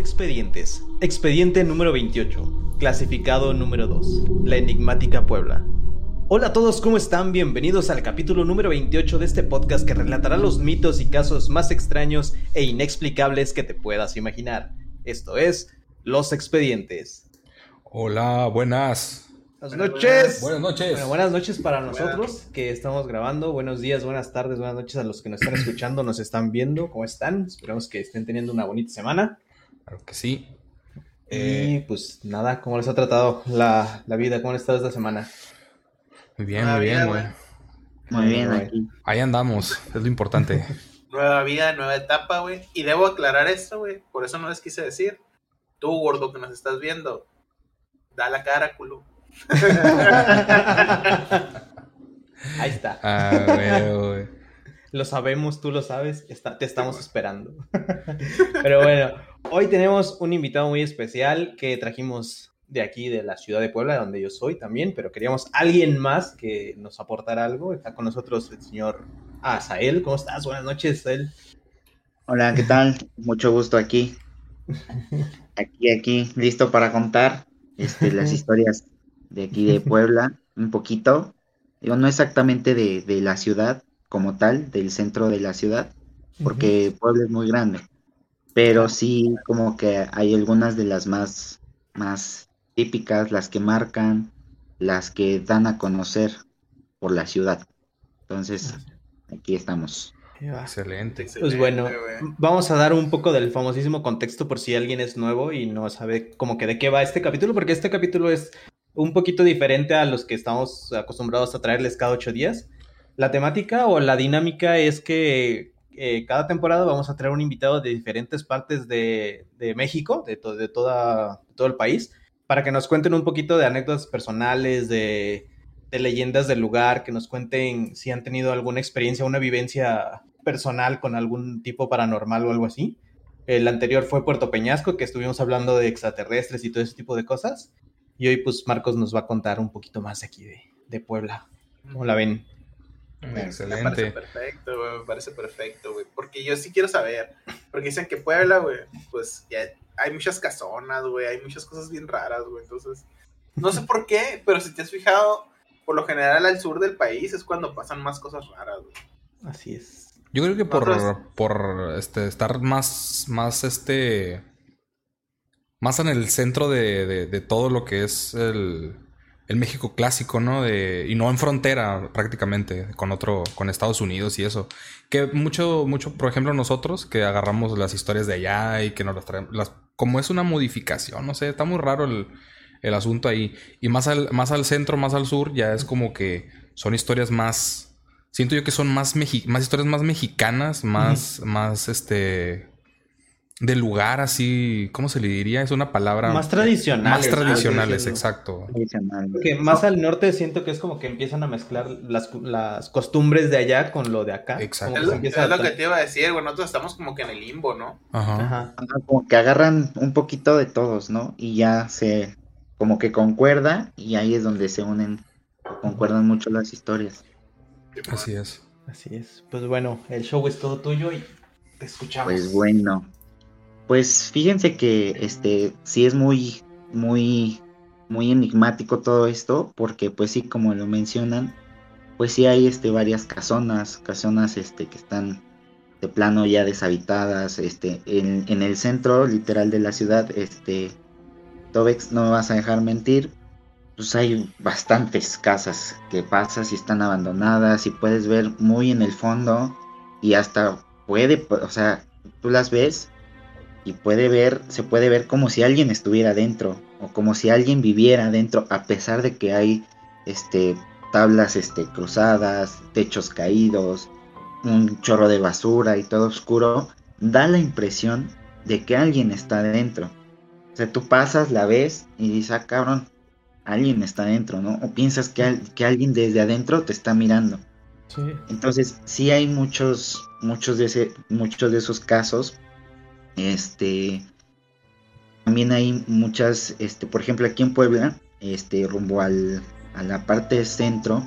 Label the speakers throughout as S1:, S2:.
S1: Expedientes. Expediente número 28. Clasificado número 2. La enigmática Puebla. Hola a todos, ¿cómo están? Bienvenidos al capítulo número 28 de este podcast que relatará los mitos y casos más extraños e inexplicables que te puedas imaginar. Esto es Los expedientes.
S2: Hola, buenas.
S1: Buenas noches.
S2: Buenas noches.
S1: Bueno, buenas noches para nosotros que estamos grabando. Buenos días, buenas tardes, buenas noches a los que nos están escuchando, nos están viendo. ¿Cómo están? Esperamos que estén teniendo una bonita semana.
S2: Claro que sí.
S1: Y
S2: Eh,
S1: pues nada, ¿cómo les ha tratado la, la vida? ¿Cómo han estado esta semana?
S2: muy bien, muy bien,
S3: bien,
S2: güey.
S3: güey.
S4: Muy bien, aquí.
S2: Ahí andamos, es lo importante.
S3: Nueva vida, nueva etapa, güey. Y debo aclarar esto, güey. Por eso no les quise decir. Tú, gordo, que nos estás viendo, da la cara, culo.
S1: Ahí está.
S2: Ah, güey, güey.
S1: Lo sabemos, tú lo sabes, está- te estamos esperando. Pero bueno, hoy tenemos un invitado muy especial que trajimos de aquí, de la ciudad de Puebla, donde yo soy también, pero queríamos alguien más que nos aportara algo. Está con nosotros el señor Asael. ¿Cómo estás? Buenas noches, Asael.
S4: Hola, ¿qué tal? Mucho gusto aquí. Aquí, aquí, listo para contar este, las historias de aquí de Puebla, un poquito. Digo, no exactamente de, de la ciudad como tal, del centro de la ciudad, porque Puebla es muy grande. Pero sí, como que hay algunas de las más, más típicas, las que marcan, las que dan a conocer por la ciudad. Entonces, aquí estamos.
S1: Va.
S2: Excelente.
S1: Pues bueno,
S3: Excelente,
S1: vamos a dar un poco del famosísimo contexto por si alguien es nuevo y no sabe como que de qué va este capítulo, porque este capítulo es un poquito diferente a los que estamos acostumbrados a traerles cada ocho días. La temática o la dinámica es que eh, cada temporada vamos a traer un invitado de diferentes partes de, México, de, to- de toda, todo el país, para que nos cuenten un poquito de anécdotas personales, de, leyendas del lugar, que nos cuenten si han tenido alguna experiencia, una vivencia personal con algún tipo paranormal o algo así. El anterior fue Puerto Peñasco, que estuvimos hablando de extraterrestres y todo ese tipo de cosas. Y hoy pues Marcos nos va a contar un poquito más aquí de, de Puebla. ¿Cómo la ven?
S3: Me parece
S2: Excelente.
S3: perfecto, güey. Me parece perfecto, güey. Porque yo sí quiero saber. Porque dicen que Puebla, güey, pues ya hay muchas casonas, güey. Hay muchas cosas bien raras, güey. Entonces, no sé por qué, pero si te has fijado, por lo general al sur del país es cuando pasan más cosas raras, güey.
S1: Así es.
S2: Yo creo que por,
S3: Nosotros-
S2: por este, estar más, más este, más en el centro de, de- de todo lo que es el, el México clásico, ¿no? De, y no en frontera prácticamente con otro, con Estados Unidos y eso. Que mucho, mucho, por ejemplo, nosotros que agarramos las historias de allá y que nos las traemos, las, como es una modificación, no sé, está muy raro el, el asunto ahí. Y más al, más al centro, más al sur, ya es como que son historias más. Siento yo que son más, mexi- más historias más mexicanas, más, más este. De lugar así. ¿Cómo se le diría? Es una palabra.
S1: Más tradicionales.
S2: Más tradicionales, exacto.
S4: Tradicional.
S1: Porque más al norte siento que es como que empiezan a mezclar las, las costumbres de allá con lo de acá.
S2: Exacto.
S1: Como
S3: Es
S1: que
S3: lo,
S1: se
S3: es
S1: empieza a
S3: lo que te iba a decir, güey. Nosotros estamos como que en el limbo, ¿no?
S2: Ajá,
S4: Como que agarran un poquito de todos, ¿no? Y ya se, como que concuerda y ahí es donde se unen, concuerdan mucho las historias.
S2: Así es.
S1: Así es. Pues bueno, el show es todo tuyo y te escuchamos.
S4: Pues bueno, pues fíjense que este sí es muy, muy, muy enigmático todo esto, porque pues sí, como lo mencionan, pues sí hay este varias casonas, casonas este que están de plano ya deshabitadas, este, en, el centro literal de la ciudad, este, Tobex, no me vas a dejar mentir, pues hay bastantes casas que pasas y están abandonadas y puedes ver muy en el fondo y hasta puede, o sea, tú las ves y puede ver, se puede ver como si alguien estuviera dentro o como si alguien viviera dentro a pesar de que hay este tablas este cruzadas, techos caídos, un chorro de basura y todo oscuro, da la impresión de que alguien está dentro. O sea, tú pasas, la ves y dices, ah, cabrón, alguien está dentro, ¿no? O piensas que, al- que alguien desde adentro te está mirando.
S1: Sí.
S4: Entonces, sí hay muchos, muchos de ese, muchos de esos casos. Este, también hay muchas, este, por ejemplo, aquí en Puebla, este, rumbo al, a la parte centro,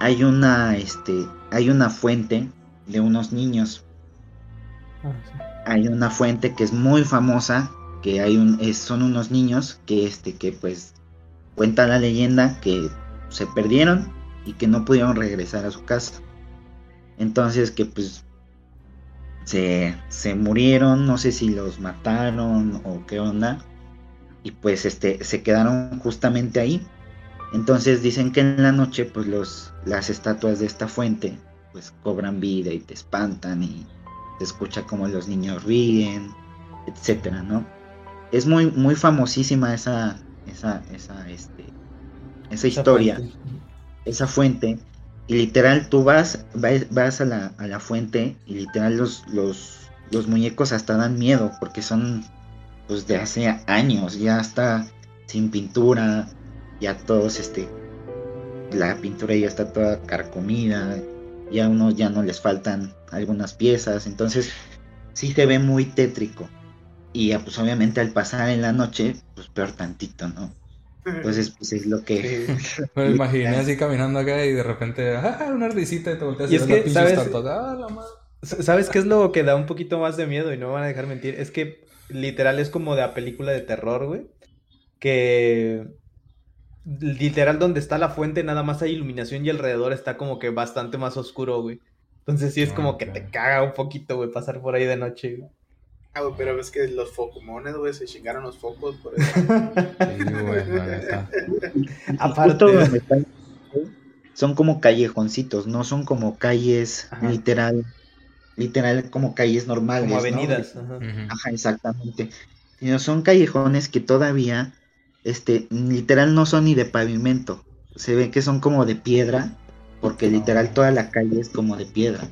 S4: hay una, este, hay una fuente de unos niños.
S1: Ah, sí.
S4: hay una fuente que es muy famosa, que hay un, es- son unos niños que este, que pues cuenta la leyenda que se perdieron y que no pudieron regresar a su casa. Entonces que pues se, se murieron, no sé si los mataron o qué onda. Y pues este se quedaron justamente ahí. Entonces dicen que en la noche pues los las estatuas de esta fuente pues cobran vida y te espantan y se escucha como los niños ríen, etcétera, ¿no? Es muy muy famosísima esa esa esa este esa historia
S1: fuente.
S4: esa fuente y literal tú vas vas, vas a, la, a la fuente y literal los, los los muñecos hasta dan miedo porque son pues de hace años ya está sin pintura ya todos este la pintura ya está toda carcomida ya unos ya no les faltan algunas piezas entonces sí se ve muy tétrico. Y ya, pues obviamente al pasar en la noche pues peor tantito no entonces pues es lo que
S2: Me imaginé así caminando acá y de repente, ah, una ardicita y te volteas
S1: Y
S2: y,
S1: es que, ¿sabes?
S2: Ah, la madre.
S1: ¿Sabes qué es lo que da un poquito más de miedo y no me van a dejar mentir? Es que literal es como de la película de terror, güey. Que literal donde está la fuente nada más hay iluminación y alrededor está como que bastante más oscuro, güey. Entonces sí es como que te caga un poquito, güey, pasar por ahí de noche, güey.
S3: Ah, güey, pero ves que los focumones, güey, se chingaron los focos por eso.
S2: Sí, güey, la.
S1: Aparte.
S4: Son como callejoncitos, no son como calles
S1: Ajá.
S4: literal, literal como calles normales.
S1: Como
S4: ¿no?
S1: avenidas. ajá.
S2: Ujú.
S4: Ajá, exactamente. Sino son callejones que todavía, este, literal no son ni de pavimento. Se ve que son como de piedra, porque literal toda la calle es como de piedra.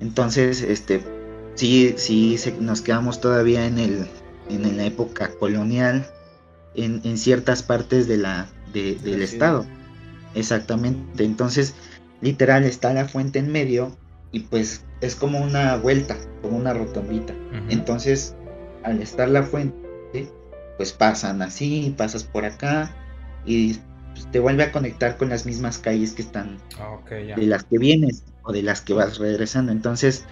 S4: Entonces, este, sí, sí se- nos quedamos todavía en el, en la época colonial, en, en ciertas partes de la, de- del estado. Exactamente. Entonces, literal está la fuente en medio y pues es como una vuelta, como una rotondita. Entonces, al estar la fuente, pues pasan así, pasas por acá y pues, te vuelve a conectar con las mismas calles que están
S2: Ah,
S4: de las que vienes o de las que vas regresando. Entonces,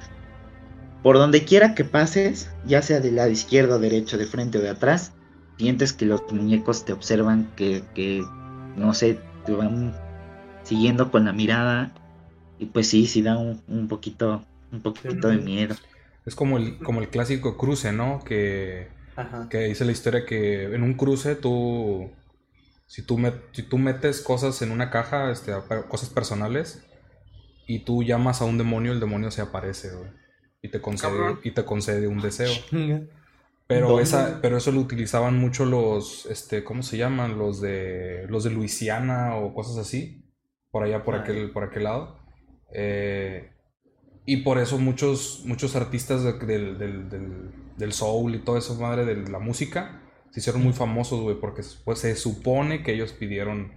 S4: por donde quiera que pases, ya sea del lado izquierdo, derecho, de frente o de atrás, sientes que los muñecos te observan, que, que no sé, te van siguiendo con la mirada. Y pues sí, sí da un, un poquito, un poquito de miedo.
S2: Es como el, como el clásico cruce, ¿no? Que,
S1: Ajá.
S2: que dice la historia que en un cruce tú, si tú, met- si tú metes cosas en una caja, este, cosas personales, y tú llamas a un demonio, el demonio se aparece, güey. Y te concede,
S3: Cabrón.
S2: y te concede un deseo.
S1: Chinga.
S2: Pero
S1: ¿Dónde?
S2: esa, pero eso lo utilizaban mucho los, este, ¿cómo se llaman? Los de, los de Luisiana o cosas así, por allá, por
S1: Ah.
S2: aquel, por aquel lado. Eh, y por eso muchos, muchos artistas de- del, del, del, del soul y toda esa madre de la música se hicieron muy famosos, güey, porque pues se supone que ellos pidieron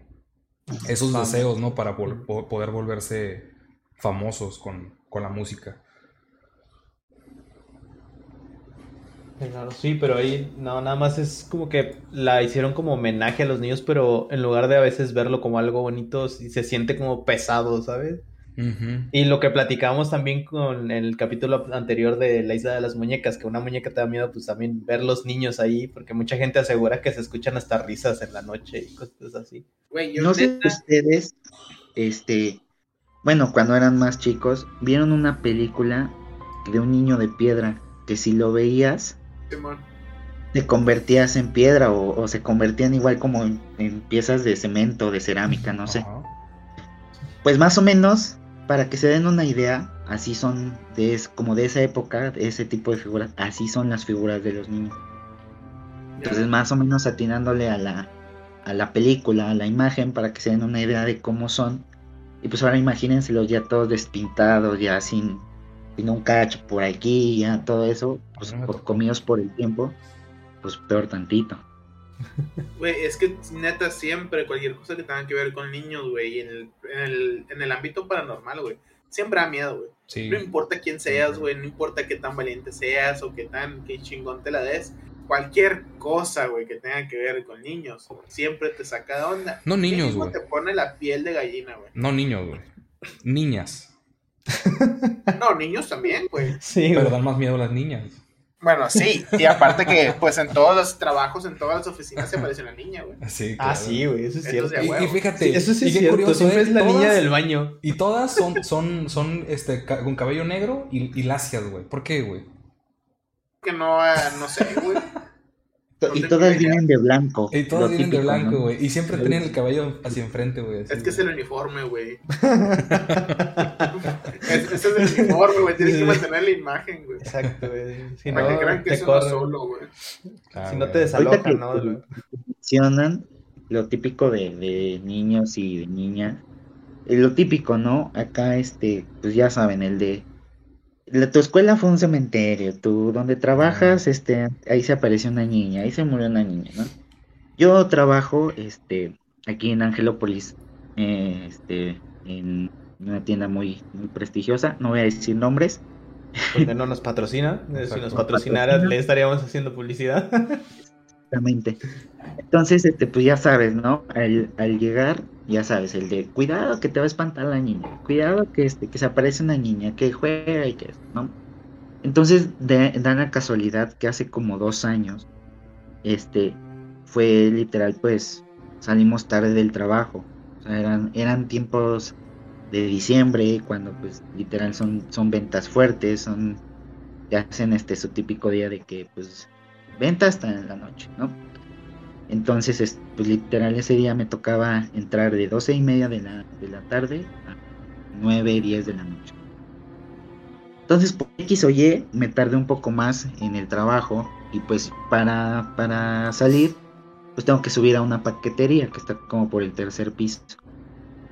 S2: esos
S1: Fama.
S2: deseos, ¿no? Para vol- po- poder volverse famosos con, con la música.
S1: Claro, sí, pero ahí no, nada más es como que la hicieron como homenaje a los niños, pero en lugar de a veces verlo como algo bonito, sí se siente como pesado, ¿sabes? Y lo que platicábamos también con el capítulo anterior de la isla de las muñecas, que una muñeca te da miedo, pues también ver los niños ahí, porque mucha gente asegura que se escuchan hasta risas en la noche y cosas así.
S3: Güey, yo
S4: No sé si ustedes, este, bueno, cuando eran más chicos, vieron una película de un niño de piedra que si lo veías
S3: Simón,
S4: te convertías en piedra o, o se convertían igual como en, en piezas de cemento, de cerámica, no sé.
S2: Ajá.
S4: Pues más o menos, para que se den una idea, así son, de, es- como de esa época, de ese tipo de figuras, así son las figuras de los niños. Entonces más o menos atinándole a la, a la película, a la imagen, para que se den una idea de cómo son. Y pues ahora imagínenselos ya todos despintados, ya sin, sin un cacho por aquí, ya todo eso, pues por- comidos por el tiempo, pues peor tantito.
S3: Güey, es que neta siempre cualquier cosa que tenga que ver con niños, güey, en el, en el, en el ámbito paranormal, güey, siempre da miedo, güey.
S2: Sí.
S3: No importa quién seas, güey, no importa qué tan valiente seas o qué tan qué chingón te la des. Cualquier cosa, güey, que tenga que ver con niños, siempre te saca de onda.
S2: No niños, güey.
S3: te pone la piel de gallina, güey.
S2: No niños, güey. Niñas.
S3: No, niños también, güey.
S1: Sí,
S2: Pero
S1: güey.
S2: dan más miedo a las niñas.
S3: Bueno, sí. Y aparte que, pues en todos los trabajos, en todas las oficinas se aparece una niña, güey.
S2: Sí,
S1: Ah,
S2: claro.
S1: sí, güey, eso es cierto.
S2: Y, fíjate,
S1: Sí, eso sí
S2: y
S1: es cierto.
S2: curioso,
S1: Siempre
S2: ¿eh?
S1: es la
S2: Todas-
S1: niña del baño.
S2: Y todas son, son, son este, con cabello negro y, y lacias, güey. ¿Por qué, güey?
S3: Que no, eh, no sé, güey.
S4: To- y todas vienen de blanco.
S2: Y todas
S4: lo
S2: vienen de blanco,
S4: ¿no?
S2: güey. Y siempre tenían el cabello hacia enfrente, güey.
S3: Es que es el uniforme, güey. Es- Ese es el uniforme, güey. Tienes que mantener la imagen, güey.
S1: Exacto, güey. Si
S3: Para
S1: no,
S3: que crean que
S1: te
S3: es uno solo, güey.
S2: Ah,
S1: Si no te desalojan,
S4: que-
S1: ¿no?
S4: mencionan lo típico de, de niños y de niñas. Eh, Lo típico, ¿no? Acá, este, pues ya saben, el de la, tu escuela fue un cementerio, tú donde trabajas, este, ahí se apareció una niña, ahí se murió una niña, ¿no? Yo trabajo, este, aquí en Angelópolis, eh, este, en una tienda muy, muy prestigiosa, no voy a decir nombres,
S1: Donde no nos patrocina. Si
S2: Exacto.
S1: nos patrocinara, le estaríamos haciendo publicidad.
S4: Exactamente. Entonces, este, pues ya sabes, ¿no? Al, llegar, ya sabes, el de cuidado que te va a espantar la niña, cuidado que este, que se aparece una niña, que juega y que, ¿no? Entonces, de, da la casualidad que hace como dos años, este, fue literal, pues, salimos tarde del trabajo. O sea, eran, eran tiempos de diciembre, cuando pues literal son, son ventas fuertes, son, ya hacen este su típico día de que pues venta hasta en la noche, ¿no? Entonces, es- pues literal ese día me tocaba entrar de 12 y media de la, de la tarde a 9, 10 de la noche. Entonces, por X o Y, me tardé un poco más en el trabajo y pues para, para salir, pues tengo que subir a una paquetería que está como por el tercer piso.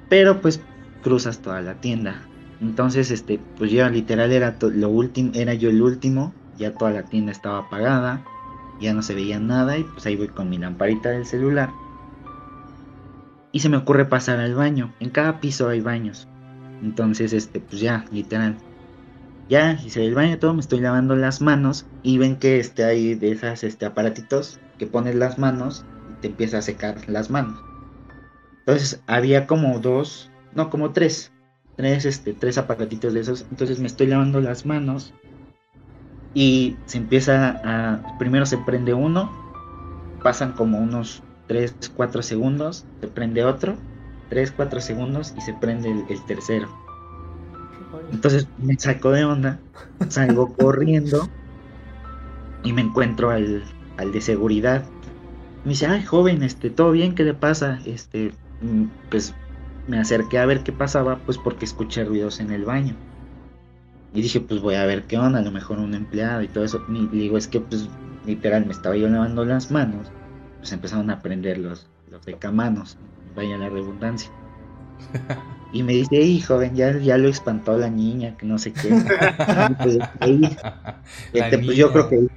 S4: Pero pues cruzas toda la tienda. Entonces, este, pues ya literal era lo último, era yo el último, ya toda la tienda estaba apagada, ya no se veía nada y pues ahí voy con mi lamparita del celular. Y se me ocurre pasar al baño. En cada piso hay baños. Entonces, este, pues ya, literal. Ya hice el baño todo, me estoy lavando las manos y ven que este hay de esas este aparatitos que pones las manos y te empieza a secar las manos. Entonces, había como dos, no, como tres, tres este tres aparatitos de esos. Entonces, me estoy lavando las manos y se empieza a primero se prende uno, pasan como unos 3, 4 segundos, se prende otro, 3, 4 segundos y se prende el, el tercero. Entonces me saco de onda, salgo corriendo y me encuentro al, al de seguridad. Me dice, ay joven, este, ¿todo bien? ¿Qué le pasa? Este, mm, pues me acerqué a ver qué pasaba, pues porque escuché ruidos en el baño. Y dije, pues voy a ver qué onda, a lo mejor un empleado y todo eso. Y digo, es que pues literal me estaba yo lavando las manos, pues empezaron a prender los, los decamanos, vaya la redundancia. Y me dice, hey joven, ya, ya lo espantó la niña, que no sé qué. Pues, este, pues yo creo que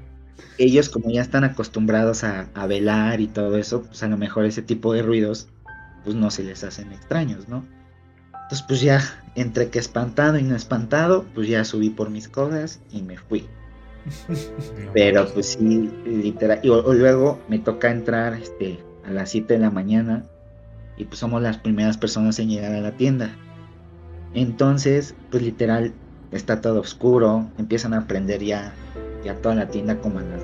S4: ellos como ya están acostumbrados a, a velar y todo eso, pues a lo mejor ese tipo de ruidos pues no se les hacen extraños, ¿no? Entonces pues ya entre que espantado y no espantado, pues ya subí por mis cosas y me fui. Pero pues sí, literal. Y o luego me toca entrar este, a las 7 de la mañana y pues somos las primeras personas en llegar a la tienda. Entonces, pues literal, está todo oscuro, empiezan a prender ya, ya toda la tienda como a las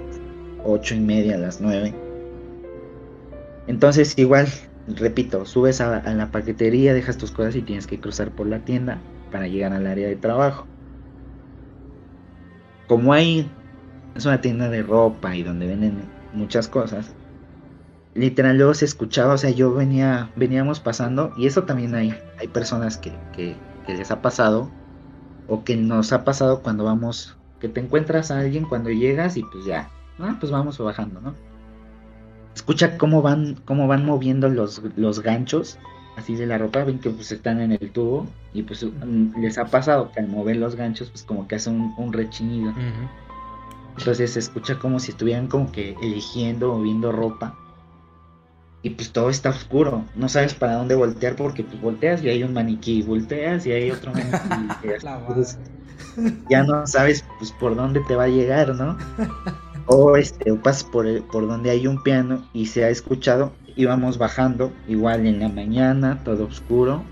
S4: 8 y media, a las 9. Entonces igual, repito, subes a, a la paquetería, dejas tus cosas y tienes que cruzar por la tienda para llegar al área de trabajo. Como hay es una tienda de ropa y donde venden muchas cosas. Literal luego se escuchaba, o sea, yo venía, veníamos pasando, y eso también hay, hay personas que, que, que les ha pasado, o que nos ha pasado cuando vamos, que te encuentras a alguien cuando llegas y pues ya, ah, pues vamos bajando, ¿no? Escucha cómo van, cómo van moviendo los, los ganchos, así de la ropa, ven que pues están en el tubo, y pues mm, les ha pasado que al mover los ganchos, pues como que hace un, un rechinido. Entonces se escucha como si estuvieran como que eligiendo o viendo ropa. Y pues todo está oscuro. No sabes para dónde voltear porque pues volteas y hay un maniquí. Volteas y hay otro maniquí. y ya no sabes pues por dónde te va a llegar, ¿no? O este, o pasas por, el- por donde hay un piano y se ha escuchado. Íbamos bajando, igual en la mañana, todo oscuro.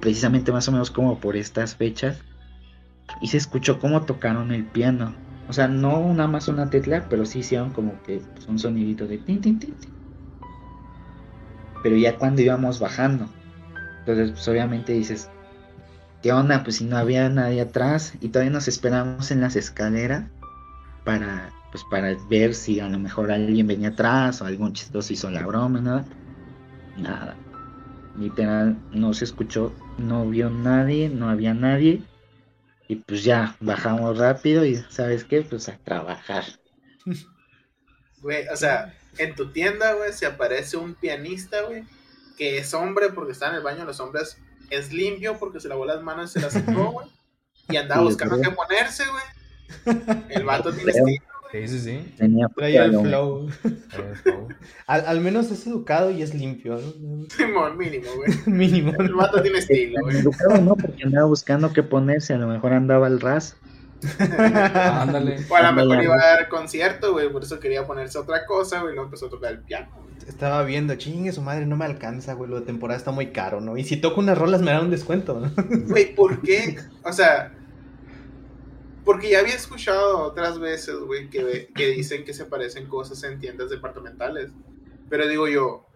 S4: precisamente más o menos como por estas fechas, y se escuchó cómo tocaron el piano. O sea, no nada más una tecla, pero sí hicieron como que pues, un sonidito de tin, tin, tin. Pero ya cuando íbamos bajando, entonces pues obviamente dices, ¿qué onda? Pues si no había nadie atrás y todavía nos esperamos en las escaleras para pues para ver si a lo mejor alguien venía atrás o algún chistoso hizo la broma, nada. Nada. Literal, no se escuchó, no vio nadie, no había nadie. Y pues ya, bajamos rápido y ¿sabes qué? Pues a trabajar.
S3: Güey, o sea, en tu tienda, güey, se aparece un pianista, güey, que es hombre porque está en el baño los hombres, es limpio porque se lavó las manos y se las secó, güey, y andaba buscando qué ponerse, güey. El vato tiene estilo.
S2: Sí, sí, sí.
S4: Tenía
S1: Traía el flow. Al, al menos es educado y es limpio, ¿no?
S3: Simón, mínimo, güey.
S1: Mínimo.
S3: El vato tiene estilo, güey.
S4: educado, ¿no? Porque andaba buscando qué ponerse, a lo mejor andaba al ras.
S2: Ándale.
S3: O a lo mejor iba a dar concierto, güey, por eso quería ponerse otra cosa, güey, y luego empezó a tocar el piano. güey.
S1: Estaba viendo, chingue su madre, no me alcanza, güey, lo de temporada está muy caro, ¿no? Y si toco unas rolas me dan un descuento, ¿no?
S3: Güey, ¿por qué? O sea, porque ya había escuchado otras veces, güey, que, que dicen que se parecen cosas en tiendas departamentales. Pero digo yo,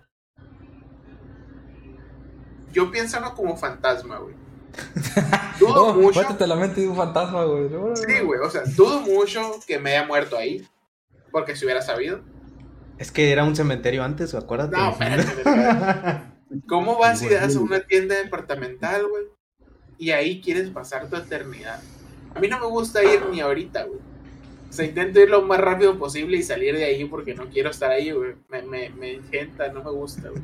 S3: yo pienso no como fantasma, güey. Dudo
S2: Oh,
S3: mucho.
S2: Métete la mente de un fantasma, güey.
S3: Sí, güey, o sea, dudo mucho que me haya muerto ahí. Porque si hubiera sabido.
S1: Es que era un cementerio antes, acuérdate.
S3: No, espérate, espérate. ¿Cómo vas y das a una tienda departamental, güey? Y ahí quieres pasar tu eternidad. A mí no me gusta ir ni ahorita, güey. O sea, intento ir lo más rápido posible y salir de ahí porque no quiero estar ahí, güey. Me, me, me engenta, no me gusta, güey.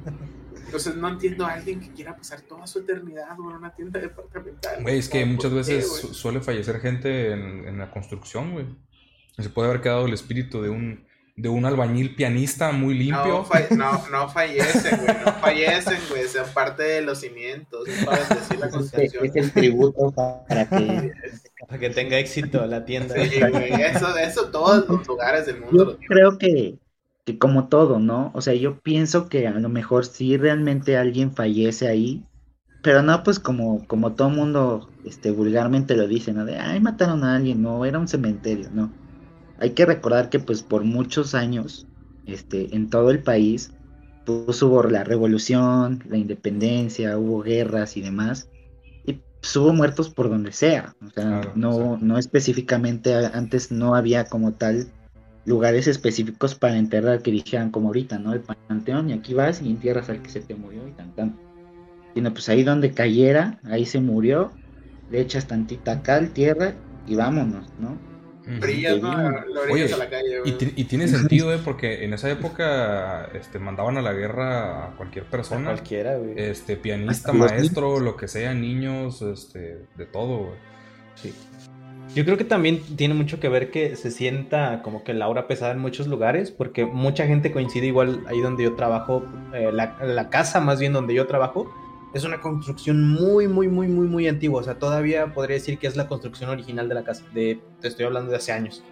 S3: Entonces no entiendo a alguien que quiera pasar toda su eternidad, güey, en una tienda departamental.
S2: Güey, es que
S3: ¿Por
S2: muchas veces suele fallecer gente en, en la construcción, güey. Se puede haber quedado el espíritu de un, de un albañil pianista muy limpio.
S3: No, fa- no, no fallecen, güey, no fallecen, güey, sean parte de los cimientos, para decir la
S4: Es,
S3: construcción.
S4: es el tributo para que
S1: Para que tenga éxito la tienda.
S3: Sí, güey, eso, eso todos los lugares del mundo
S4: Yo creo que, que como todo, ¿no? O sea, yo pienso que a lo mejor sí realmente alguien fallece ahí, pero no pues como, como todo mundo este, vulgarmente lo dice, ¿no? De, ay, mataron a alguien, no, era un cementerio, ¿no? Hay que recordar que pues por muchos años, este, en todo el país, pues hubo la revolución, la independencia, hubo guerras y demás, pues, hubo muertos por donde sea, o sea,
S2: Claro,
S4: no, no específicamente, antes no había como tal lugares específicos para enterrar que dijeran como ahorita, ¿no? El panteón y aquí vas y entierras al que se te murió y tan tan. Sino pues ahí donde cayera, ahí se murió, le echas tantita cal, tierra y vámonos, ¿no?
S3: Brillas, ¿no? Lo
S2: Oye,
S3: orillas a la calle,
S2: Y, tiene sentido, ¿eh? Porque en esa época este, mandaban a la guerra a cualquier
S1: A
S2: persona.
S1: cualquiera, güey.
S2: Este, pianista, maestro, lo que sea, niños, este, de todo, güey.
S1: Sí. Yo creo que también tiene mucho que ver que se sienta como que la aura pesada en muchos lugares, porque mucha gente coincide igual ahí donde yo trabajo, eh, la, la casa más bien donde yo trabajo, es una construcción muy, muy, muy, muy, muy antigua. O sea, todavía podría decir que es la construcción original de la casa. De, te estoy hablando de hace años.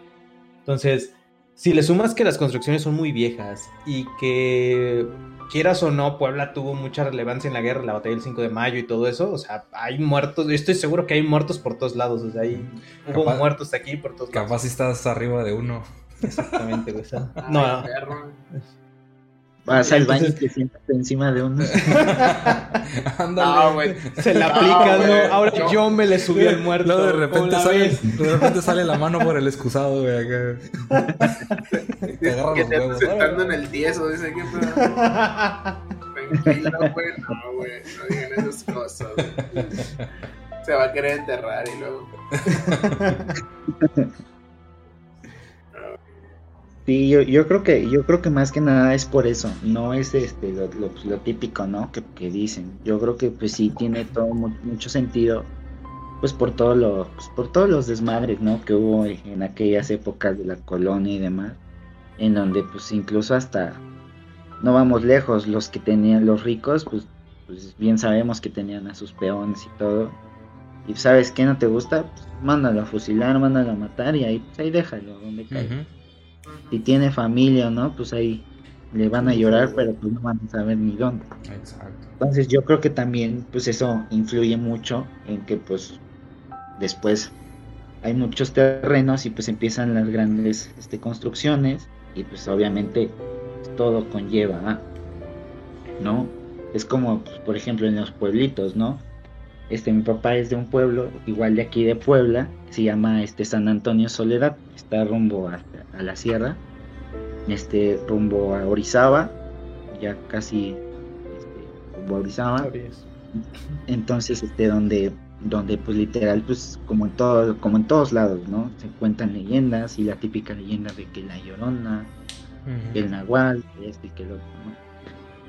S1: Entonces, si le sumas que las construcciones son muy viejas y que quieras o no, Puebla tuvo mucha relevancia en la guerra, la batalla del 5 de mayo y todo eso, o sea, hay muertos, yo estoy seguro que hay muertos por todos lados, o sea, hay, hubo
S2: Capaz-
S1: muertos aquí por todos lados.
S2: Capaz si estás arriba de uno.
S1: Exactamente, güey. o sea,
S3: Ay,
S1: no,
S3: perro.
S4: Vas al baño y te sientas encima de uno.
S2: Ándale.
S3: No, güey.
S1: se la
S3: No,
S1: aplica,
S3: güey,
S1: ¿no? Ahora
S3: yo-
S1: yo me le subí al muerto.
S2: Luego de
S1: ¿cómo
S2: repente sale, de repente sale la mano por el excusado, güey, acá. Te agarra
S3: Que
S2: los
S3: te
S2: huevos.
S3: sentando en el tieso, dice que pedo. Tranquilo, güey. No, güey. No digan esas cosas. güey. Se va a querer enterrar y luego.
S4: Sí, yo, yo creo que, yo creo que más que nada es por eso, no es este lo, lo- lo típico, ¿no? Que, dicen. Yo creo que pues sí tiene todo mu- mucho sentido, pues por todo lo, pues, por todos los desmadres, ¿no? Que hubo en aquellas épocas de la colonia y demás, en donde pues incluso hasta no vamos lejos, los que tenían los ricos, pues, pues bien sabemos que tenían a sus peones y todo. Y sabes qué no te gusta, pues mándalo a fusilar, mándalo a matar y ahí, pues ahí déjalo donde
S2: Ujú.
S4: Si tiene familia o no, pues ahí le van a llorar, pero pues no van a saber ni dónde.
S2: Exacto.
S4: Entonces yo creo que también pues eso influye mucho en que pues después hay muchos terrenos y pues empiezan las grandes este, construcciones y pues obviamente todo conlleva. ¿no? Es como pues, por ejemplo en los pueblitos, ¿no? Este mi papá es de un pueblo igual de aquí de Puebla, se llama este San Antonio Soledad, está rumbo a, a la sierra, este rumbo a Orizaba, ya casi este, rumbo a Orizaba. Entonces, este, donde, donde pues literal, pues como en todo, como en todos lados, ¿no? Se cuentan leyendas y la típica leyenda de que la llorona, que el nahual, este y que el otro, ¿no?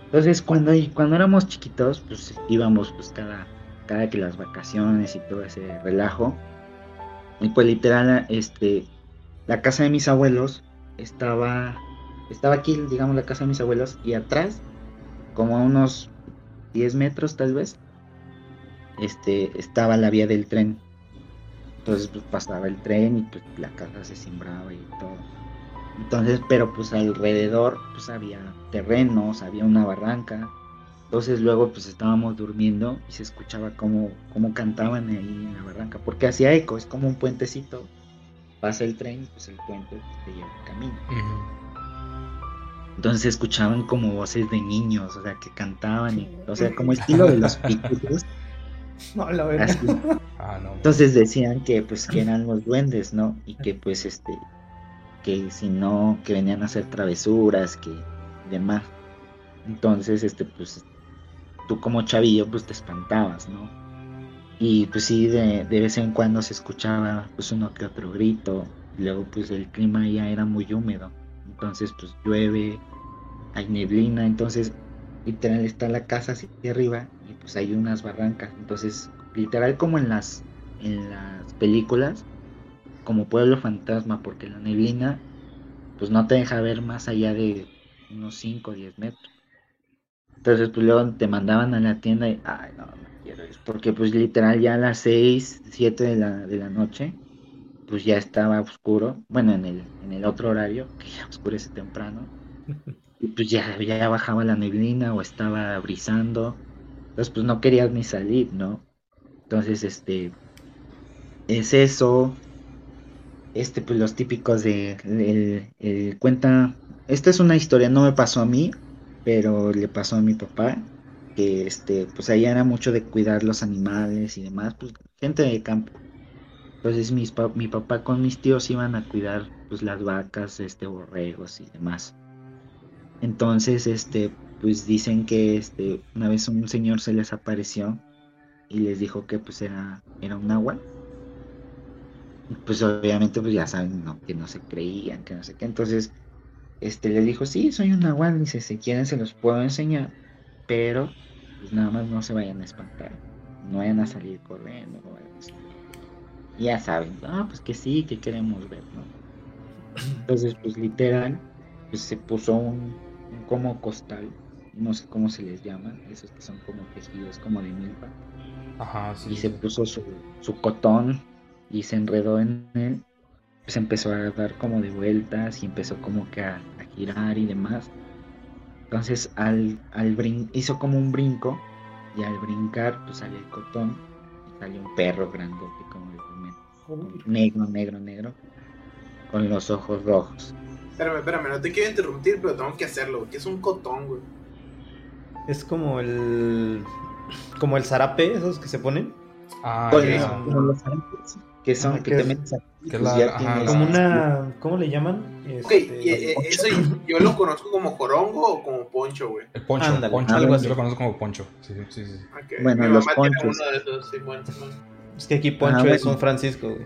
S4: Entonces, cuando, cuando éramos chiquitos, pues íbamos pues cada, cada que las vacaciones y todo ese relajo. Y pues literal, este, la casa de mis abuelos estaba, estaba aquí, digamos, la casa de mis abuelos, y atrás, como a unos 10 metros tal vez, este, estaba la vía del tren. Entonces pues, pasaba el tren y pues la casa se simbraba y todo. Entonces, pero pues alrededor pues había terrenos, había una barranca. Entonces luego pues estábamos durmiendo y se escuchaba como, como cantaban ahí en la barranca, porque hacía eco, es como un puentecito. Pasa el tren, pues el puente te lleva el camino. Entonces se escuchaban como voces de niños, o sea, que cantaban, y, o sea, como estilo de los pitufos.
S1: No, la verdad.
S2: Ah, no.
S4: Entonces decían que pues que eran los duendes, ¿no? Y que pues este que si no que venían a hacer travesuras, que demás. Entonces, este pues tú como chavillo pues te espantabas, ¿no? Y pues sí de, de vez en cuando se escuchaba pues uno que otro grito, luego pues el clima ya era muy húmedo. Entonces pues llueve, hay neblina, entonces literal está la casa así arriba y pues hay unas barrancas. Entonces, literal como en las en las películas, como pueblo fantasma, porque la neblina pues no te deja ver más allá de unos 5 o 10 metros. Entonces pues luego te mandaban a la tienda y, ay no, no quiero ir, porque pues literal ya a las 6, 7 de la, de la noche, pues ya estaba oscuro, bueno, en el, en el otro horario, que ya oscurece temprano, y pues ya, ya bajaba la neblina o estaba brisando, entonces pues no querías ni salir, ¿no? Entonces, este, es eso, este, pues los típicos de, el, el cuenta, esta es una historia, no me pasó a mí, pero le pasó a mi papá, que este, pues allá era mucho de cuidar los animales y demás, pues gente de campo. Entonces mis mi papá con mis tíos iban a cuidar pues las vacas, este, borregos y demás. Entonces, este, pues dicen que este, una vez un señor se les apareció y les dijo que pues era, era un agua. Pues obviamente pues ya saben ¿no? que no se creían, que no sé qué. Entonces, este le dijo, sí, soy un nahual, dice, si quieren se los puedo enseñar, pero pues nada más no se vayan a espantar, no vayan a salir corriendo o algo así. Y ya saben, ah, pues que sí, que queremos ver, ¿no? Entonces, pues literal, pues se puso un, un como costal, no sé cómo se les llama, esos que son como tejidos como de milpa,
S2: Ajá, sí.
S4: y se puso su, su cotón y se enredó en él, pues empezó a dar como de vueltas y empezó como que a, a girar y demás. Entonces al, al brin hizo como un brinco y al brincar pues salió el cotón y salió un perro grandote como negro, negro, negro, con los ojos rojos.
S3: Espérame, espérame, no te quiero interrumpir, pero tengo que hacerlo. Que es un cotón, güey.
S1: Es como el. Como el zarape, esos que se ponen.
S2: Ah,
S4: como los arcos, que son
S1: Ajá,
S4: que
S1: que
S4: te
S1: es-
S4: metes aquí,
S2: que
S4: pues
S2: la-
S4: ya
S2: ajá,
S4: tienes-
S1: Como una. ¿Cómo le llaman?
S3: Ok,
S1: Este,
S3: y, eh, eso yo lo conozco como jorongo o como poncho, güey.
S2: El poncho,
S1: Ándale,
S2: poncho.
S4: algo
S2: Yo
S1: así.
S2: lo conozco como poncho. Sí, sí, sí.
S3: Ok,
S4: Bueno,
S3: Mi
S4: los
S3: mamá tiene uno de esos, sí, bueno, sí, bueno.
S1: Es que aquí Poncho es un Francisco, güey.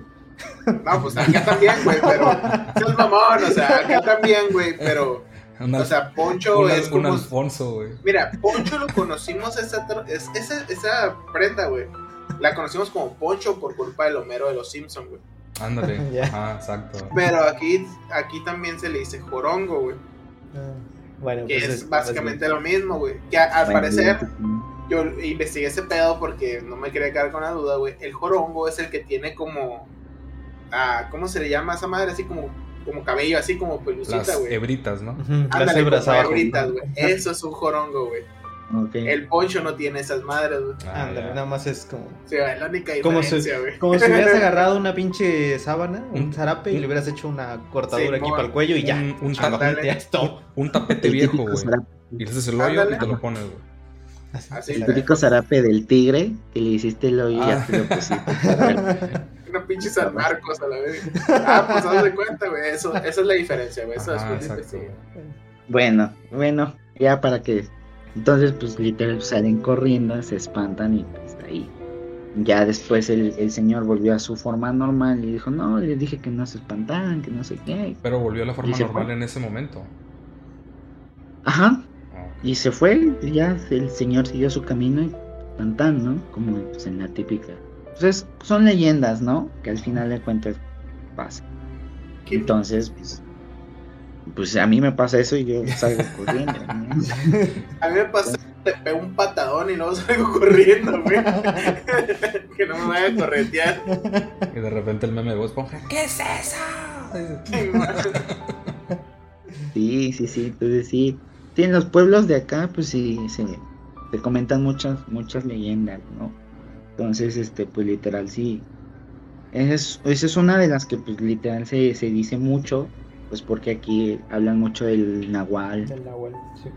S3: No, pues acá también, güey, pero. Seas mamón, o sea, acá también, güey, pero.
S2: Un,
S3: O sea, poncho
S2: un
S3: es
S2: un
S3: como.
S2: Alfonso, güey.
S3: Mira, Poncho lo conocimos esa, es- esa, esa prenda, güey. La conocimos como Poncho por culpa del Homero de los Simpsons, güey.
S2: Ándale.
S1: Ya.
S2: Ajá, exacto.
S3: Pero aquí, aquí también se le dice jorongo, güey.
S1: Ah, Bueno,
S3: Que
S1: pues
S3: es básicamente lo mismo, güey. Que a- al parecer, yo investigué ese pedo porque no me quería quedar con la duda, güey. El jorongo es el que tiene como. Ah, ¿Cómo se le llama a esa madre? Así como como cabello así como pelucita,
S2: Las
S3: güey.
S2: hebritas, ¿no?
S1: Ujú, Las
S3: Ándale,
S1: hebras
S3: como
S1: abajo.
S3: hebritas, güey. Eso es un jorongo, güey. El poncho no tiene esas madres, güey.
S2: Ah,
S1: Ándale, nada más es como.
S3: Sí, es la única
S1: Como si,
S3: güey.
S1: como si hubieras agarrado una pinche sábana, un
S2: Un-
S1: zarape, y
S2: un-
S1: le hubieras hecho una cortadura aquí para el cuello y ya.
S2: Un, un,
S1: A lo
S2: ta-
S1: mejor ya es todo.
S2: un tapete viejo, güey. Y le haces el hoyo
S3: Ándale.
S2: y te lo pones, güey.
S3: Así,
S4: El típico zarape del tigre que le hiciste el hoyo y ya
S2: Ah.
S4: te lo pusiste.
S3: Una pinche San Marcos a la vez. Ah, pues haz de cuenta, güey. Eso, esa es la diferencia, güey. Eso
S2: güey.
S4: Bueno, bueno, ya para que. Entonces, pues literal salen corriendo, se espantan y pues ahí. Ya después el, el señor volvió a su forma normal y dijo: No, les dije que no se espantaran, que no sé qué.
S2: Pero volvió a la forma
S4: ¿Y se
S2: normal
S4: fue?
S2: en ese momento.
S4: Ajá,
S2: Ah,
S4: y se fue. y Ya el señor siguió su camino y espantan, ¿no? Como pues, en la típica. Entonces, son leyendas, ¿no? Que al final de cuentas pasa.
S3: ¿Qué-
S4: Entonces, pues. Pues a mí me pasa eso y yo salgo corriendo. ¿no?
S3: A mí me pasa, te pego un patadón y luego salgo corriendo, güey. que no me vaya a corretear.
S2: Y de repente el meme de Bob Esponja. ¿Qué es eso?
S4: Sí, sí, sí, entonces sí. Sí, en los pueblos de acá, pues sí, se, se comentan muchas, muchas leyendas, ¿no? Entonces, este, pues literal, sí. Esa es, esa es una de las que, pues literal, se, se dice mucho, pues porque aquí hablan mucho del nahual,
S1: Del Nahual, sí.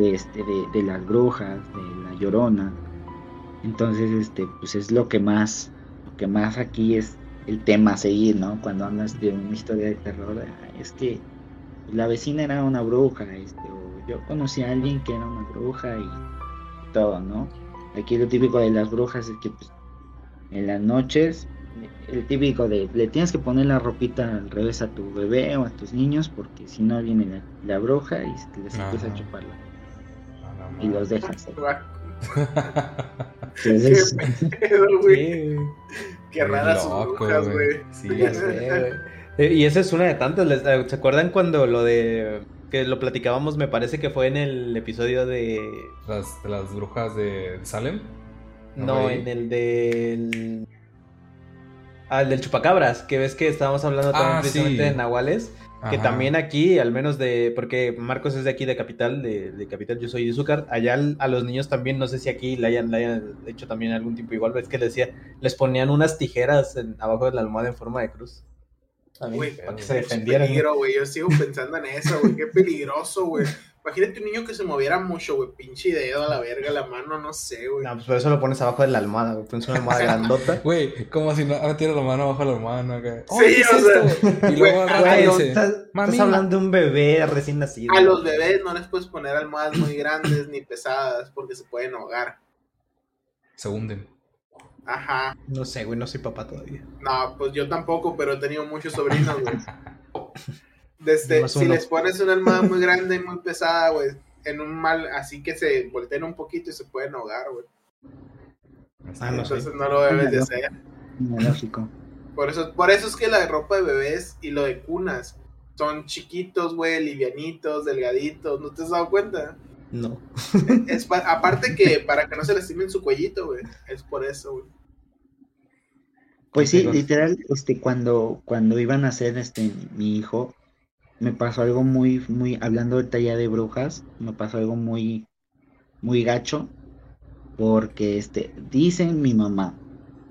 S4: de, este, de, de las brujas, de la llorona. Entonces, este, pues es lo que más, lo que más aquí es el tema a seguir, ¿no? Cuando hablas de una historia de terror, ah, es que la vecina era una bruja, este, o yo conocí a alguien que era una bruja y todo, ¿no? Aquí lo típico de las brujas es que pues, en las noches, el típico de le tienes que poner la ropita al revés a tu bebé o a tus niños porque si no viene la, la bruja y se les empieza a
S2: Ajá.
S4: chuparla
S2: A
S4: y los dejas. Entonces,
S3: Qué pedo, güey.
S1: Sí, güey.
S3: Qué raras sus
S2: Loco,
S3: brujas, güey.
S2: Sí,
S1: Ya sé, güey. Eh, Y esa es una de tantas. eh, ¿Se acuerdan cuando lo de. que lo platicábamos? Me parece que fue en el episodio de.
S2: Las, de las brujas de Salem.
S1: No, en el del. El del chupacabras, que ves que estábamos hablando también
S2: Ah,
S1: precisamente
S2: sí.
S1: de nahuales. Que
S2: Ajá.
S1: también aquí, al menos de. Porque Marcos es de aquí, de Capital, de, de Capital, yo soy de Izúcar. Allá al- a los niños también, no sé si aquí le hayan, le hayan hecho también algún tiempo igual. Ves que les decía, les ponían unas tijeras en- abajo de la almohada en forma de cruz. Para que se defendieran. ¿no?
S3: peligro, güey. Yo sigo pensando en eso, güey. Qué peligroso, güey. Imagínate un niño que se moviera mucho, güey. Pinche dedo a la verga, la mano, no sé, güey.
S1: No, pues por eso lo pones abajo de la almohada, güey. Pones una almohada grandota.
S2: Güey, como si no ahora tiene la mano bajo la almohada acá. Oh,
S3: Sí,
S2: ¿qué es
S3: o sea,
S2: esto? Y luego al rato
S1: Güey,
S2: dice,
S1: estás, estás hablando de un bebé recién nacido.
S3: A los bebés no les puedes poner almohadas muy grandes ni pesadas porque se pueden ahogar.
S2: se hunden.
S3: Ajá.
S1: No sé, güey, no soy papá todavía.
S3: No, pues yo tampoco, pero he tenido muchos sobrinos, güey. Desde,
S1: Más
S3: si
S1: uno.
S3: les pones una almohada muy grande y muy pesada, güey, en un mal, así que se volteen un poquito y se pueden ahogar, güey.
S1: Ah, no sé.
S3: Entonces no lo debes de hacer.
S4: lógico.
S3: Por eso, por eso es que la ropa de bebés y lo de cunas son chiquitos, güey, livianitos, delgaditos, ¿no te has dado cuenta?
S1: No.
S3: Es pa- aparte que para que no se lastimen su cuellito, güey. Es por eso, güey.
S4: Pues sí, literal, este, cuando, cuando iban a hacer este mi hijo, me pasó algo muy, muy, hablando ahorita ya de brujas, me pasó algo muy, muy gacho, porque este, dicen mi mamá,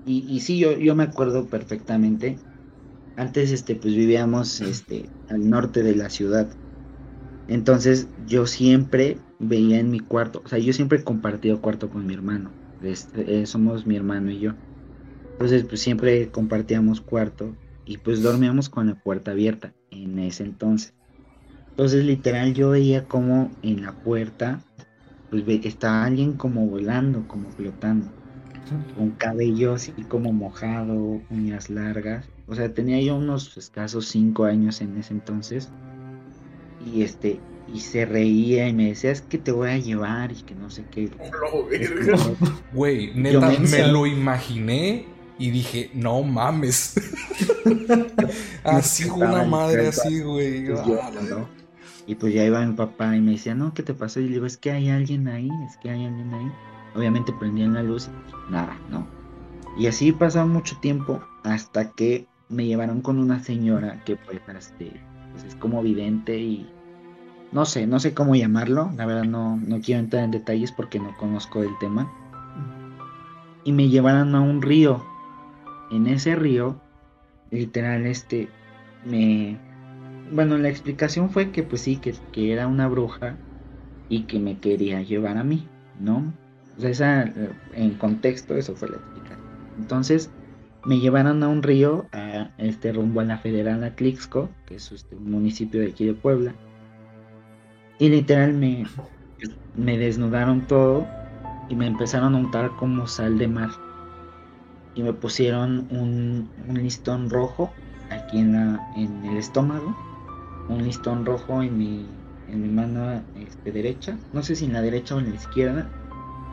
S4: y, y sí, yo, yo me acuerdo perfectamente, antes este, pues vivíamos este, al norte de la ciudad, entonces yo siempre veía en mi cuarto, o sea, yo siempre he compartido cuarto con mi hermano, este, eh, somos mi hermano y yo. Entonces, pues siempre compartíamos cuarto y pues dormíamos con la puerta abierta en ese entonces. Entonces, literal, yo veía como en la puerta, pues ve- estaba alguien como volando, como flotando, con cabello así como mojado, uñas largas. O sea, tenía yo unos escasos cinco años en ese entonces. Y este, y se reía y me decía, es que te voy a llevar y que no sé qué.
S2: Güey, neta,
S4: mensa.
S2: me lo imaginé y dije, no mames. así,
S4: Estaba
S2: una madre así, güey.
S4: Pues
S2: Ah,
S4: yo,
S2: la-
S4: ¿no? Y pues ya iba mi papá y me decía, no, ¿qué te pasó? Y le digo, es que hay alguien ahí, es que hay alguien ahí. Obviamente prendían la luz y pues, nada, ¿no? Y así pasaba mucho tiempo hasta que me llevaron con una señora que pues, este, pues es como vidente y no sé, no sé cómo llamarlo, la verdad no, no quiero entrar en detalles porque no conozco el tema. Y me llevaron a un río. En ese río, literal, este, me... Bueno, la explicación fue que pues sí, que, que era una bruja y que me quería llevar a mí, ¿no? O sea, en contexto, eso fue la explicación. Entonces, me llevaron a un río, a este rumbo a la Federal Atlixco, que es este, un municipio de aquí Puebla y literal me, me desnudaron todo y me empezaron a untar como sal de mar. Y me pusieron un, listón rojo aquí en, la, en el estómago, un listón rojo en mi, en mi mano este, derecha, no sé si en la derecha o en la izquierda,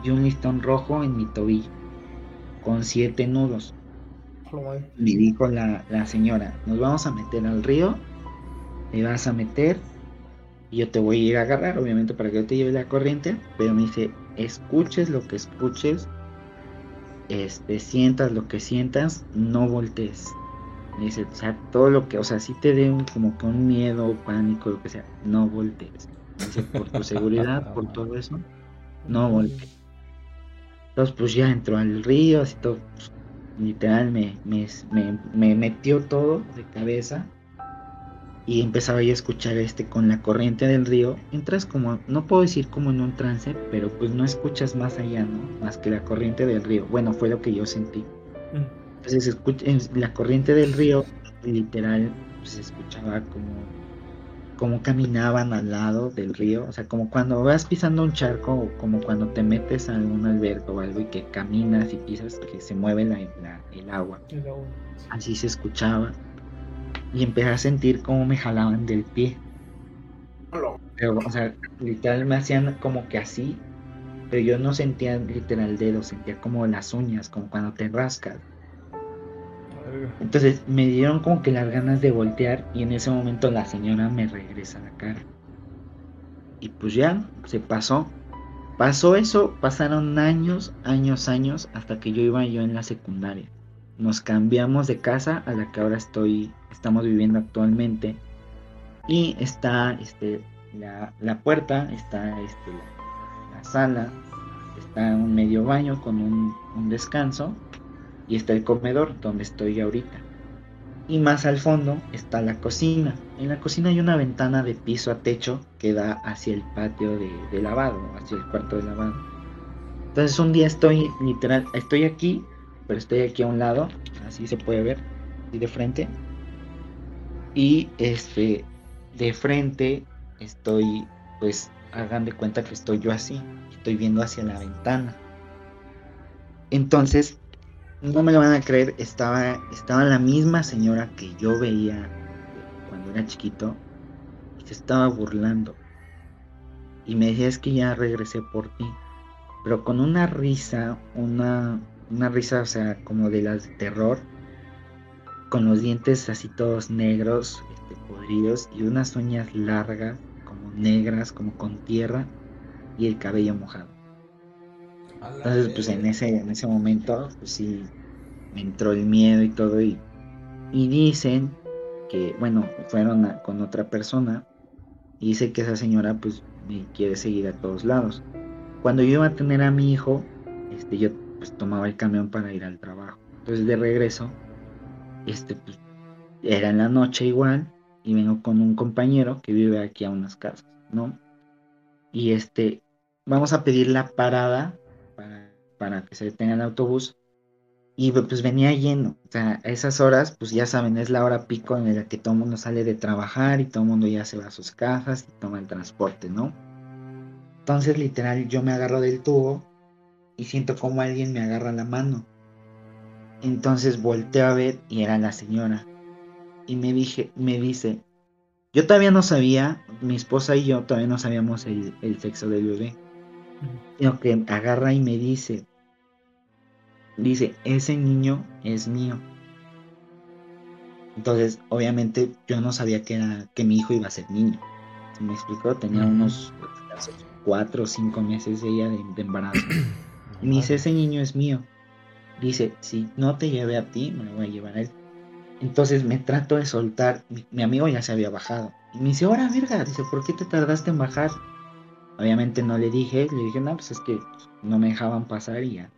S4: y un listón rojo en mi tobillo, con siete nudos. Me dijo la, la señora, nos vamos a meter al río, te vas a meter y yo te voy a ir a agarrar, obviamente, para que yo te lleve la corriente. Pero me dice, escuches lo que escuches, este, sientas lo que sientas, no voltees. Dice, o sea, todo lo que, o sea, si te dé un, como que un miedo, pánico, lo que sea, no voltees. Dice, por tu seguridad, por todo eso, no voltees. Entonces, pues ya entró al río, así todo, pues, literal, me, me, me metió todo de cabeza y empezaba yo a escuchar este con la corriente del río, entras como, no puedo decir como en un trance, pero pues no escuchas más allá, ¿no? Más que la corriente del río. Bueno, fue lo que yo sentí. Mm. Entonces escucha, la corriente del río, literal, pues, se escuchaba como, como caminaban al lado del río, o sea, como cuando vas pisando un charco o como cuando te metes a un albergue o algo y que caminas y pisas, que se mueve la, el agua. Así se escuchaba y empecé a sentir cómo me jalaban del pie. Pero, o sea, literal me hacían como que así, pero yo no sentía literal dedo, sentía como las uñas, como cuando te rascas. Entonces me dieron como que las ganas de voltear y en ese momento la señora me regresa la cara. Y pues ya, se pasó. Pasó eso, pasaron años, años, años, hasta que yo iba yo en la secundaria nos cambiamos de casa a la que ahora estoy, estamos viviendo actualmente. Y está este, la, puerta, está este, la, sala, está un medio baño con un, un, descanso y está el comedor donde estoy ahorita. Y más al fondo está la cocina. En la cocina hay una ventana de piso a techo que da hacia el patio de, de lavado, hacia el cuarto de lavado. Entonces un día estoy literal, estoy aquí pero estoy aquí a un lado, así se puede ver, y de frente. Y este, de frente estoy, pues hagan de cuenta que estoy yo así, estoy viendo hacia la ventana. Entonces, no me lo van a creer, estaba, estaba la misma señora que yo veía cuando era chiquito y se estaba burlando. Y me decía es que ya regresé por ti. Pero con una risa, una, una risa, o sea, como de las de terror, con los dientes así todos negros, este, podridos, y unas uñas largas, como negras, como con tierra, y el cabello mojado. Entonces, pues en ese, en ese momento, pues sí, me entró el miedo y todo, y, y dicen que, bueno, fueron con otra persona, y dice que esa señora, pues, me quiere seguir a todos lados. Cuando yo iba a tener a mi hijo, este, yo pues tomaba el camión para ir al trabajo. Entonces de regreso, este, pues, era en la noche igual y vengo con un compañero que vive aquí a unas casas, ¿no? Y este, vamos a pedir la parada para, para que se detenga el autobús y pues venía lleno. O sea, a esas horas, pues ya saben, es la hora pico en la que todo el mundo sale de trabajar y todo el mundo ya se va a sus casas y toma el transporte, ¿no? Entonces, literal, yo me agarro del tubo y siento como alguien me agarra la mano. Entonces volteo a ver y era la señora. Y me, dije, me dice, yo todavía no sabía, mi esposa y yo todavía no sabíamos el, sexo del bebé. Sino que agarra y me dice, dice, ese niño es mío. Entonces, obviamente, yo no sabía que, era, que mi hijo iba a ser niño. me explicó? Tenía unos cuatro o cinco meses ella de embarazo. Y dice, ese niño es mío. Dice, si no te llevé a ti, me lo voy a llevar a él. Entonces me trato de soltar, mi, mi amigo ya se había bajado. Y me dice, ahora verga, dice, ¿por qué te tardaste en bajar? Obviamente no le dije, le dije, no, pues es que no me dejaban pasar y ya.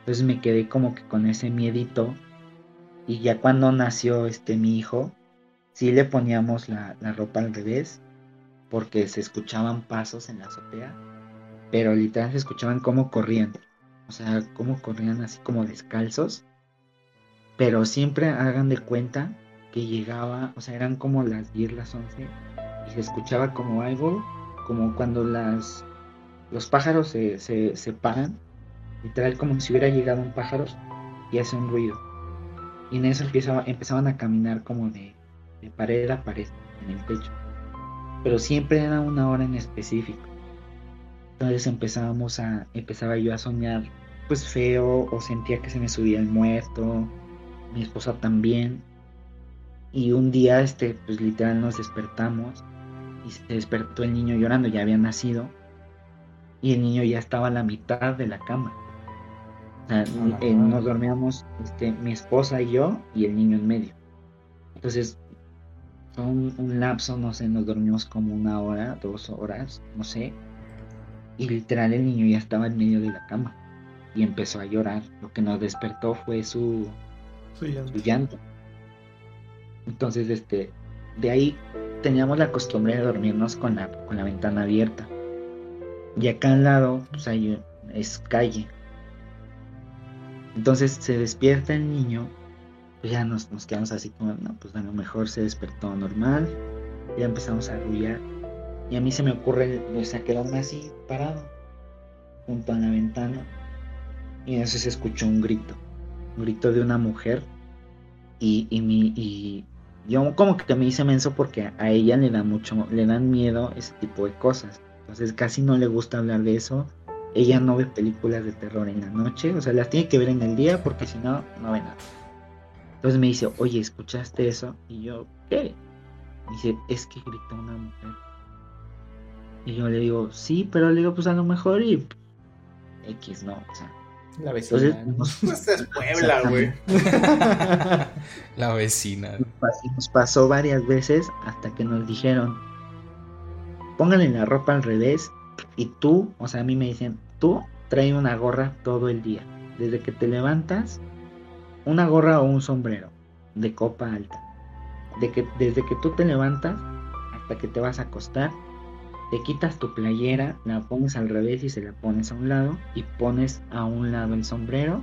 S4: Entonces me quedé como que con ese miedito. Y ya cuando nació este mi hijo, sí le poníamos la, la ropa al revés, porque se escuchaban pasos en la azotea, pero literal se escuchaban cómo corrían. O sea, cómo corrían así como descalzos. Pero siempre hagan de cuenta que llegaba, o sea, eran como las 10, las 11, y se escuchaba como algo, como cuando las, los pájaros se, se, se paran, literal como si hubiera llegado un pájaro y hace un ruido. Y en eso empezaba, empezaban a caminar como de, de pared a pared en el techo. Pero siempre era una hora en específico. Entonces empezábamos a, empezaba yo a soñar pues feo o sentía que se me subía el muerto, mi esposa también. Y un día, este, pues literal nos despertamos y se despertó el niño llorando, ya había nacido. Y el niño ya estaba a la mitad de la cama. O sea, eh, nos dormíamos este, mi esposa y yo y el niño en medio. Entonces, fue un, un lapso, no sé, nos dormimos como una hora, dos horas, no sé. Y literal el niño ya estaba en medio de la cama y empezó a llorar. Lo que nos despertó fue su,
S1: Su llanto.
S4: su llanto. Entonces, este, de ahí teníamos la costumbre de dormirnos con la, con la ventana abierta. Y acá al lado, pues hay, es calle. Entonces se despierta el niño, pues ya nos, nos quedamos así como, no, pues a lo mejor se despertó normal. Ya empezamos a arrullar. Y a mí se me ocurre, o sea, quedarme así parado, junto a la ventana. Y en eso se escuchó un grito, un grito de una mujer. Y, y, mi, y yo como que me hice menso porque a ella le da mucho, le dan miedo ese tipo de cosas. Entonces casi no le gusta hablar de eso. Ella no ve películas de terror en la noche, o sea, las tiene que ver en el día porque si no, no ve nada. Entonces me dice, oye, ¿escuchaste eso? Y yo, ¿qué? Me dice, es que gritó una mujer. Y yo le digo, sí, pero le digo, pues a lo mejor y X no, o sea.
S1: La
S4: Entonces
S1: vecina.
S4: nos,
S3: Esta es Puebla, güey.
S2: La vecina.
S4: nos pas- nos pasó varias veces hasta que nos dijeron, póngale la ropa al revés y tú, o sea, a mí me dicen, tú trae una gorra todo el día. Desde que te levantas, una gorra o un sombrero de copa alta. De que, desde que tú te levantas hasta que te vas a acostar, te quitas tu playera, la pones al revés y se la pones a un lado y pones a un lado el sombrero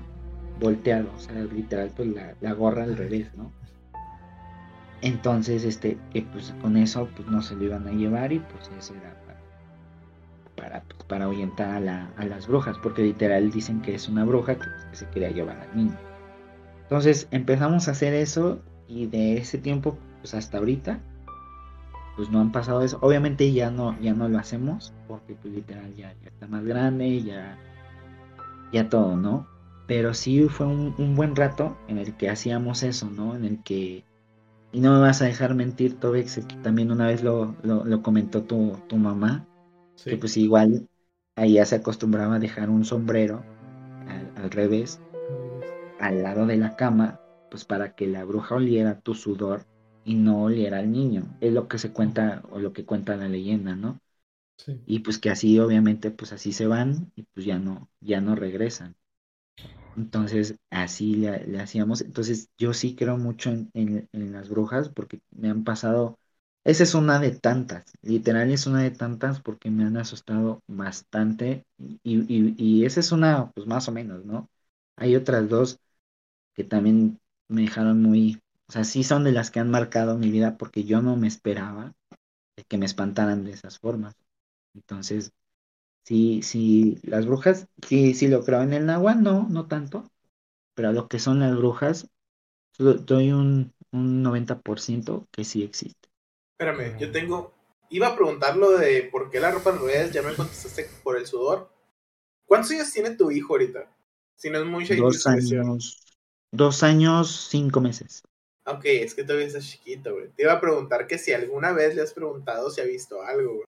S4: volteado, o sea, literal, pues la, gorra al revés, ¿no? Entonces, este, que pues con eso pues no se lo iban a llevar y pues eso era para, para, pues, para ahuyentar a, la- a las brujas, porque literal dicen que es una bruja que, que se quería llevar al niño. Entonces empezamos a hacer eso y de ese tiempo pues hasta ahorita pues no han pasado eso. Obviamente ya no, ya no lo hacemos porque pues literal ya, ya está más grande, ya, ya todo, ¿no? Pero sí fue un, un buen rato en el que hacíamos eso, ¿no? En el que y no me vas a dejar mentir, Tobex, que también una vez lo, lo, lo comentó tu, tu mamá,
S1: Sí.
S4: que pues igual ahí ya se acostumbraba a dejar un sombrero al, al revés, al lado de la cama, pues para que la bruja oliera tu sudor y no oliera al niño. Es lo que se cuenta o lo que cuenta la leyenda, ¿no?
S1: Sí.
S4: Y pues que así obviamente pues así se van y pues ya no, ya no regresan. Entonces así le, le hacíamos. Entonces yo sí creo mucho en, en- en las brujas porque me han pasado, esa es una de tantas, literal es una de tantas porque me han asustado bastante y, y, y esa es una pues más o menos, ¿no? Hay otras dos que también me dejaron muy, o sea, sí son de las que han marcado mi vida porque yo no me esperaba de que me espantaran de esas formas. Entonces, sí, sí, las brujas, sí, sí lo creo en el agua, no, no tanto, pero lo que son las brujas, do- doy un, un 90% que sí existe.
S3: Espérame, yo tengo. Iba a preguntar lo de por qué la ropa al revés, ya me contestaste por el sudor. ¿Cuántos años tiene tu hijo ahorita? Si no es mucha
S4: Dos años, dos años, cinco meses.
S3: Ok, es que todavía estás chiquito, güey. Te iba a preguntar que si alguna vez le has preguntado si ha visto algo, güey.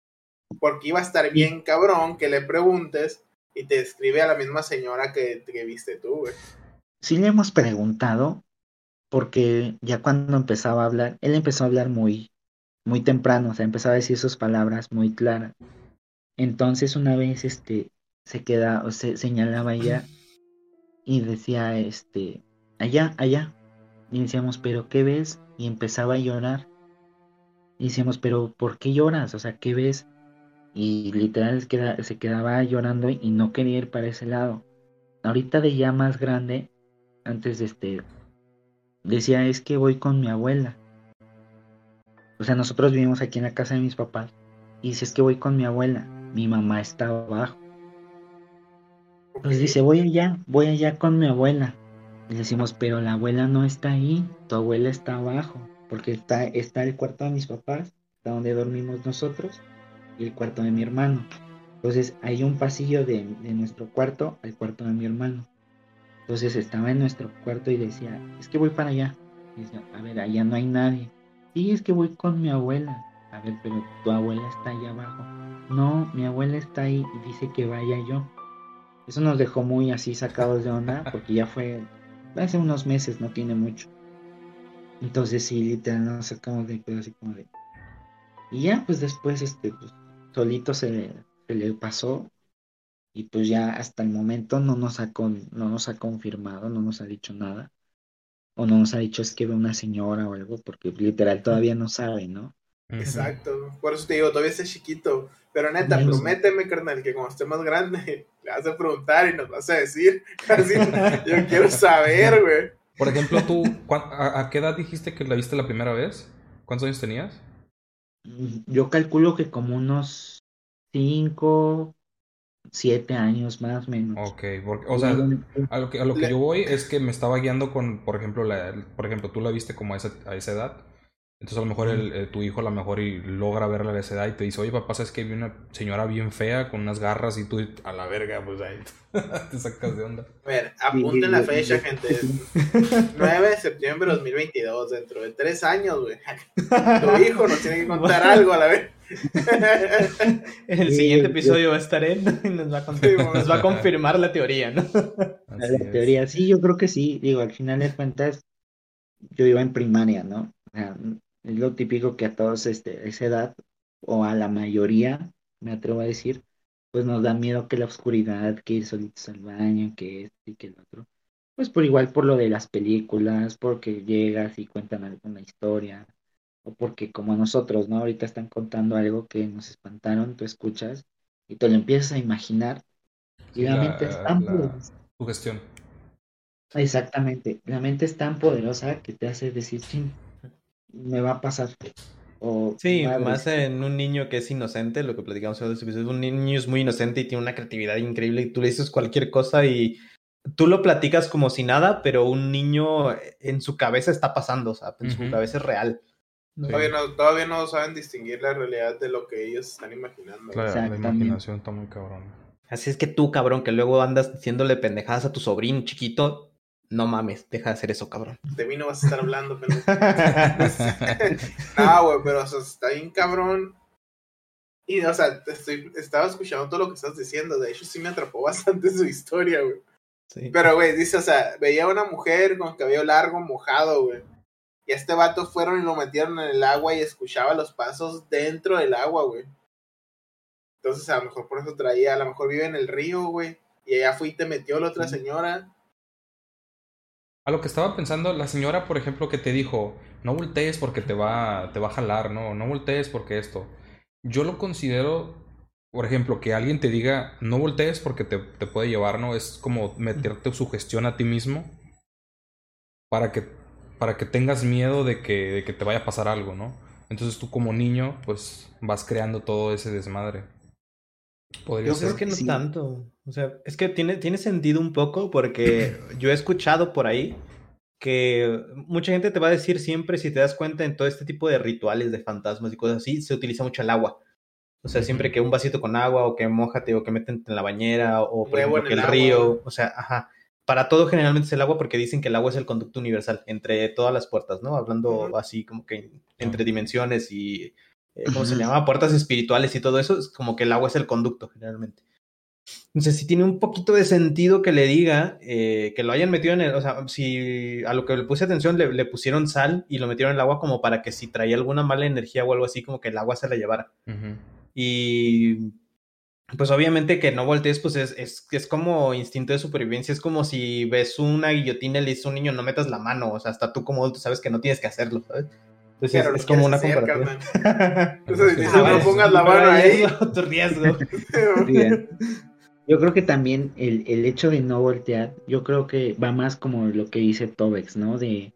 S3: Porque iba a estar bien cabrón que le preguntes y te escribe a la misma señora que, que viste tú, güey.
S4: Sí le hemos preguntado, porque ya cuando empezaba a hablar, él empezó a hablar muy, muy temprano, o sea, empezaba a decir sus palabras muy claras. Entonces una vez, este, se queda, o se señalaba allá y decía, este, allá, allá. Y decíamos, pero ¿qué ves? Y empezaba a llorar. Y decíamos, pero ¿por qué lloras? O sea, ¿qué ves? Y literal se quedaba llorando y no quería ir para ese lado. Ahorita de ya más grande, antes de este, decía, es que voy con mi abuela. O sea, nosotros vivimos aquí en la casa de mis papás. Y dice, es que voy con mi abuela. Mi mamá está abajo. Entonces dice, voy allá, voy allá con mi abuela. Y decimos, pero la abuela no está ahí, tu abuela está abajo, porque está, está el cuarto de mis papás, está donde dormimos nosotros, y el cuarto de mi hermano. Entonces hay un pasillo de, nuestro cuarto al cuarto de mi hermano. Entonces estaba en nuestro cuarto y decía, es que voy para allá. Y a ver, allá no hay nadie. Sí, es que voy con mi abuela. A ver, pero tu abuela está allá abajo. No, mi abuela está ahí y dice que vaya yo. Eso nos dejó muy así sacados de onda porque ya fue hace unos meses, no tiene mucho. Entonces sí, literal nos sacamos de pedo así como de... Y ya, pues después, este, pues, solito se le, se le pasó y pues ya hasta el momento no nos ha no nos ha confirmado, no nos ha dicho nada. O no nos ha dicho es que ve una señora o algo, porque literal todavía no sabe, ¿no?
S3: Exacto. Por eso te digo, todavía está chiquito. Pero neta, prométeme, carnal, que cuando esté más grande, le vas a preguntar y nos vas a decir. Así, yo quiero saber, güey.
S2: Por ejemplo, tú, a, qué edad dijiste que la viste la primera vez? ¿Cuántos años tenías?
S4: Yo calculo que como unos cinco, siete años más o menos.
S2: Ok, o sea, a lo que, a lo que yo voy es que me estaba guiando con, por ejemplo, la, por ejemplo, tú la viste como a esa, a esa edad. Entonces a lo mejor el, eh, tu hijo a lo mejor y logra verla a esa edad y te dice, oye papá, es que vi una señora bien fea con unas garras y tú a la verga, pues ahí te sacas de onda.
S3: A ver, apunten la fecha, gente. 9 de septiembre de 2022, dentro de tres años, güey. Tu hijo nos tiene que contar algo a la vez.
S1: el siguiente episodio va a estar él y nos va a, nos va a confirmar la teoría, ¿no?
S4: la teoría, sí, yo creo que sí. Digo, al final de cuentas, yo iba en primaria, ¿no? Es lo típico que a todos este, esa edad, o a la mayoría, me atrevo a decir, pues nos da miedo que la oscuridad, que ir solitos al baño, que esto y que el otro. Pues por igual por lo de las películas, porque llegas y cuentan alguna historia, o porque como nosotros, ¿no? Ahorita están contando algo que nos espantaron, tú escuchas y te lo empiezas a imaginar. Y la, mente es tan poderosa. Exactamente. La mente es tan poderosa que te hace decir, sí, me va a pasar. O,
S1: sí, más en un niño que es inocente, lo que platicamos en este episodio, un niño es muy inocente y tiene una creatividad increíble y tú le dices cualquier cosa y tú lo platicas como si nada, pero un niño en su cabeza está pasando, o sea, en su cabeza es real.
S3: Todavía, no, todavía no saben distinguir la realidad de lo que ellos están imaginando.
S2: Claro, la imaginación está muy cabrón.
S1: Así es que tú, cabrón, que luego andas diciéndole pendejadas a tu sobrino chiquito, no mames, deja de hacer eso, cabrón.
S3: De mí no vas a estar hablando, pero. no, güey, pero o sea, está bien cabrón. Y, o sea, estoy, estaba escuchando todo lo que estás diciendo. De hecho, sí me atrapó bastante su historia, güey. Sí. Pero, güey, dice, o sea, veía a una mujer con cabello largo, mojado, güey. Y a este vato fueron y lo metieron en el agua y escuchaba los pasos dentro del agua, güey. Entonces, a lo mejor por eso traía, a lo mejor vive en el río, güey. Y allá fui y te metió la otra señora
S2: a lo que estaba pensando, la señora, por ejemplo, que te dijo, no voltees porque te va, te va a jalar, no, no voltees porque esto. Yo lo considero, por ejemplo, que alguien te diga, no voltees porque te, te puede llevar, ¿no? Es como meterte su gestión a ti mismo para que, para que tengas miedo de que, de que te vaya a pasar algo, ¿no? Entonces tú como niño, pues vas creando todo ese desmadre.
S1: Podría yo creo que no tanto. O sea, es que tiene, tiene sentido un poco porque yo he escuchado por ahí que mucha gente te va a decir siempre, si te das cuenta, en todo este tipo de rituales de fantasmas y cosas así, se utiliza mucho el agua. O sea, siempre que un vasito con agua, o que mojate, o que meten en la bañera, o por ejemplo, que el, río, o sea, ajá. Para todo generalmente es el agua porque dicen que el agua es el conducto universal entre todas las puertas, ¿no? Hablando así como que entre dimensiones y, eh, ¿cómo se llama? Puertas espirituales y todo eso, es como que el agua es el conducto generalmente. Entonces, si tiene un poquito de sentido que le diga eh, que lo hayan metido en el. O sea, si a lo que le puse atención le, pusieron sal y lo metieron en el agua como para que si traía alguna mala energía o algo así, como que el agua se la llevara. Y. Pues obviamente que no voltees, pues es, es, es, como instinto de supervivencia. Es como si ves una guillotina y le dices a un niño, no metas la mano. O sea, hasta tú como adulto sabes que no tienes que hacerlo, ¿sabes? Entonces es, como una comparación.
S3: no pongas la mano ahí.
S1: Tu riesgo.
S4: Yo creo que también el, el, hecho de no voltear, yo creo que va más como lo que dice Tobex, ¿no? De,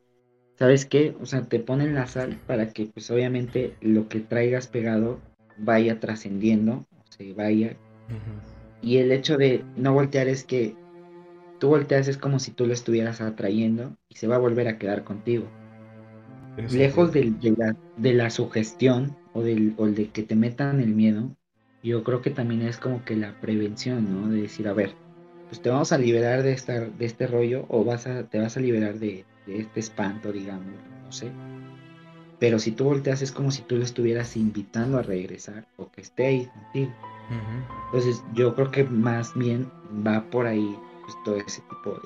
S4: ¿sabes qué? O sea, te ponen la sal para que pues obviamente lo que traigas pegado vaya trascendiendo, o se vaya. Y el hecho de no voltear es que tú volteas es como si tú lo estuvieras atrayendo y se va a volver a quedar contigo. Lejos de, la, de, la, sugestión o del, o de que te metan el miedo, yo creo que también es como que la prevención, ¿no? De decir, a ver, pues te vamos a liberar de, esta, de este rollo o vas a, te vas a liberar de, este espanto, digamos, no sé. Pero si tú volteas es como si tú lo estuvieras invitando a regresar o que esté ahí contigo. Entonces yo creo que más bien va por ahí pues, todo ese tipo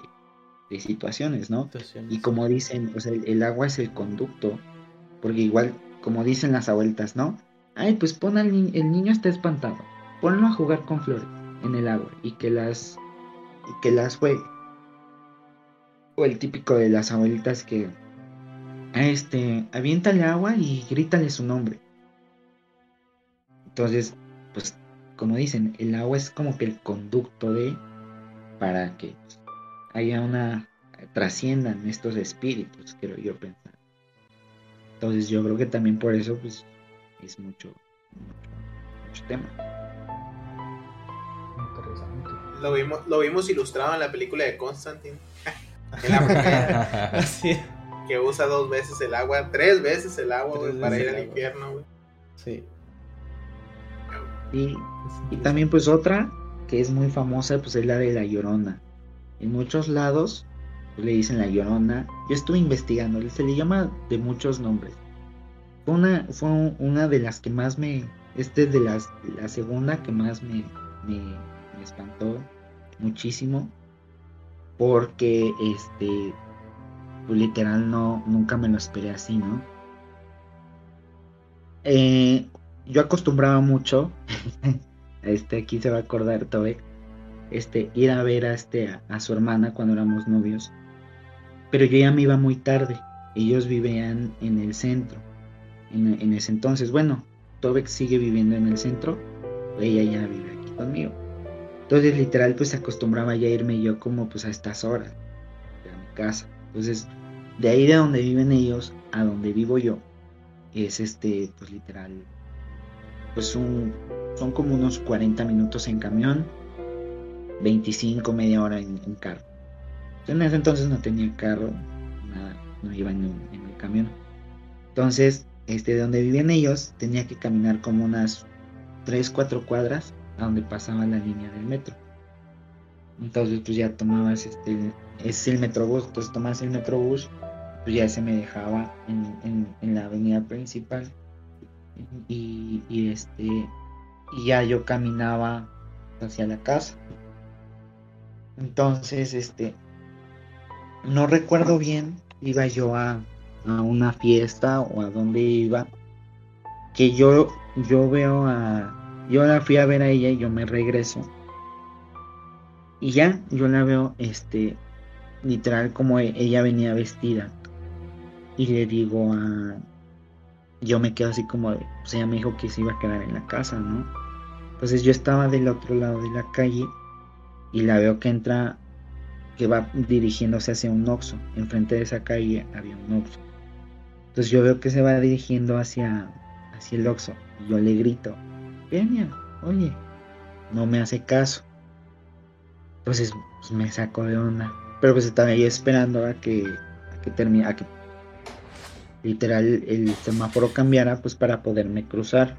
S4: de, situaciones, ¿no? Y como dicen, o sea, el, agua es el conducto, porque igual, como dicen las abueltas, ¿no? Ay, pues pon al niño, el niño está espantado. Ponlo a jugar con flores en el agua y que las y que las juegue. O el típico de las abuelitas que este, aviéntale agua y grítale su nombre. Entonces, pues como dicen, el agua es como que el conducto de para que haya una trasciendan estos espíritus, quiero yo pensar. Entonces, yo creo que también por eso pues es mucho, mucho, tema.
S3: Interesante. Lo vimos, lo vimos ilustrado en la película de Constantine. Así. Que usa dos veces el agua, tres veces el agua, para ir al infierno, güey.
S1: Sí.
S4: Y, y también pues otra que es muy famosa pues es la de la llorona. En muchos lados pues, le dicen la llorona. Yo estuve investigando, se le llama de muchos nombres. Fue una, fue una de las que más me, este es de las, la segunda que más me, me, espantó muchísimo. Porque este, pues, literal no, nunca me lo esperé así, ¿no? Eh, yo acostumbraba mucho, este aquí se va a acordar Tobek, este, ir a ver a, este, a, su hermana cuando éramos novios. Pero yo ya me iba muy tarde. Ellos vivían en el centro en, ese entonces. Bueno, Tobex sigue viviendo en el centro, ella ya vive aquí conmigo. Entonces literal pues acostumbraba ya irme yo como pues a estas horas a mi casa. Entonces de ahí de donde viven ellos a donde vivo yo es este pues literal pues un, son como unos 40 minutos en camión, 25 media hora en, carro. En ese entonces no tenía carro, nada, no iba en, en el camión. Entonces este, de donde vivían ellos, tenía que caminar como unas 3, 4 cuadras a donde pasaba la línea del metro. Entonces, pues ya tomabas este, es el metrobús, entonces tomabas el metrobús, pues ya se me dejaba en, en, la avenida principal. Y, y, este, y ya yo caminaba hacia la casa. Entonces, este, no recuerdo bien, iba yo a, a una fiesta o a donde iba, que yo, yo veo a, yo la fui a ver a ella y yo me regreso. Y ya, yo la veo, este, literal como e, ella venía vestida. Y le digo a, yo me quedo así como, o sea, ella me dijo que se iba a quedar en la casa, ¿no? Entonces yo estaba del otro lado de la calle y la veo que entra, que va dirigiéndose hacia un Oxxo. Enfrente de esa calle había un Oxxo. Entonces yo veo que se va dirigiendo hacia, hacia el Oxxo. Y yo le grito, Peña, oye, no me hace caso. Entonces pues, me saco de onda. Pero pues estaba yo esperando a que, a que termine, a que literal el semáforo cambiara pues para poderme cruzar.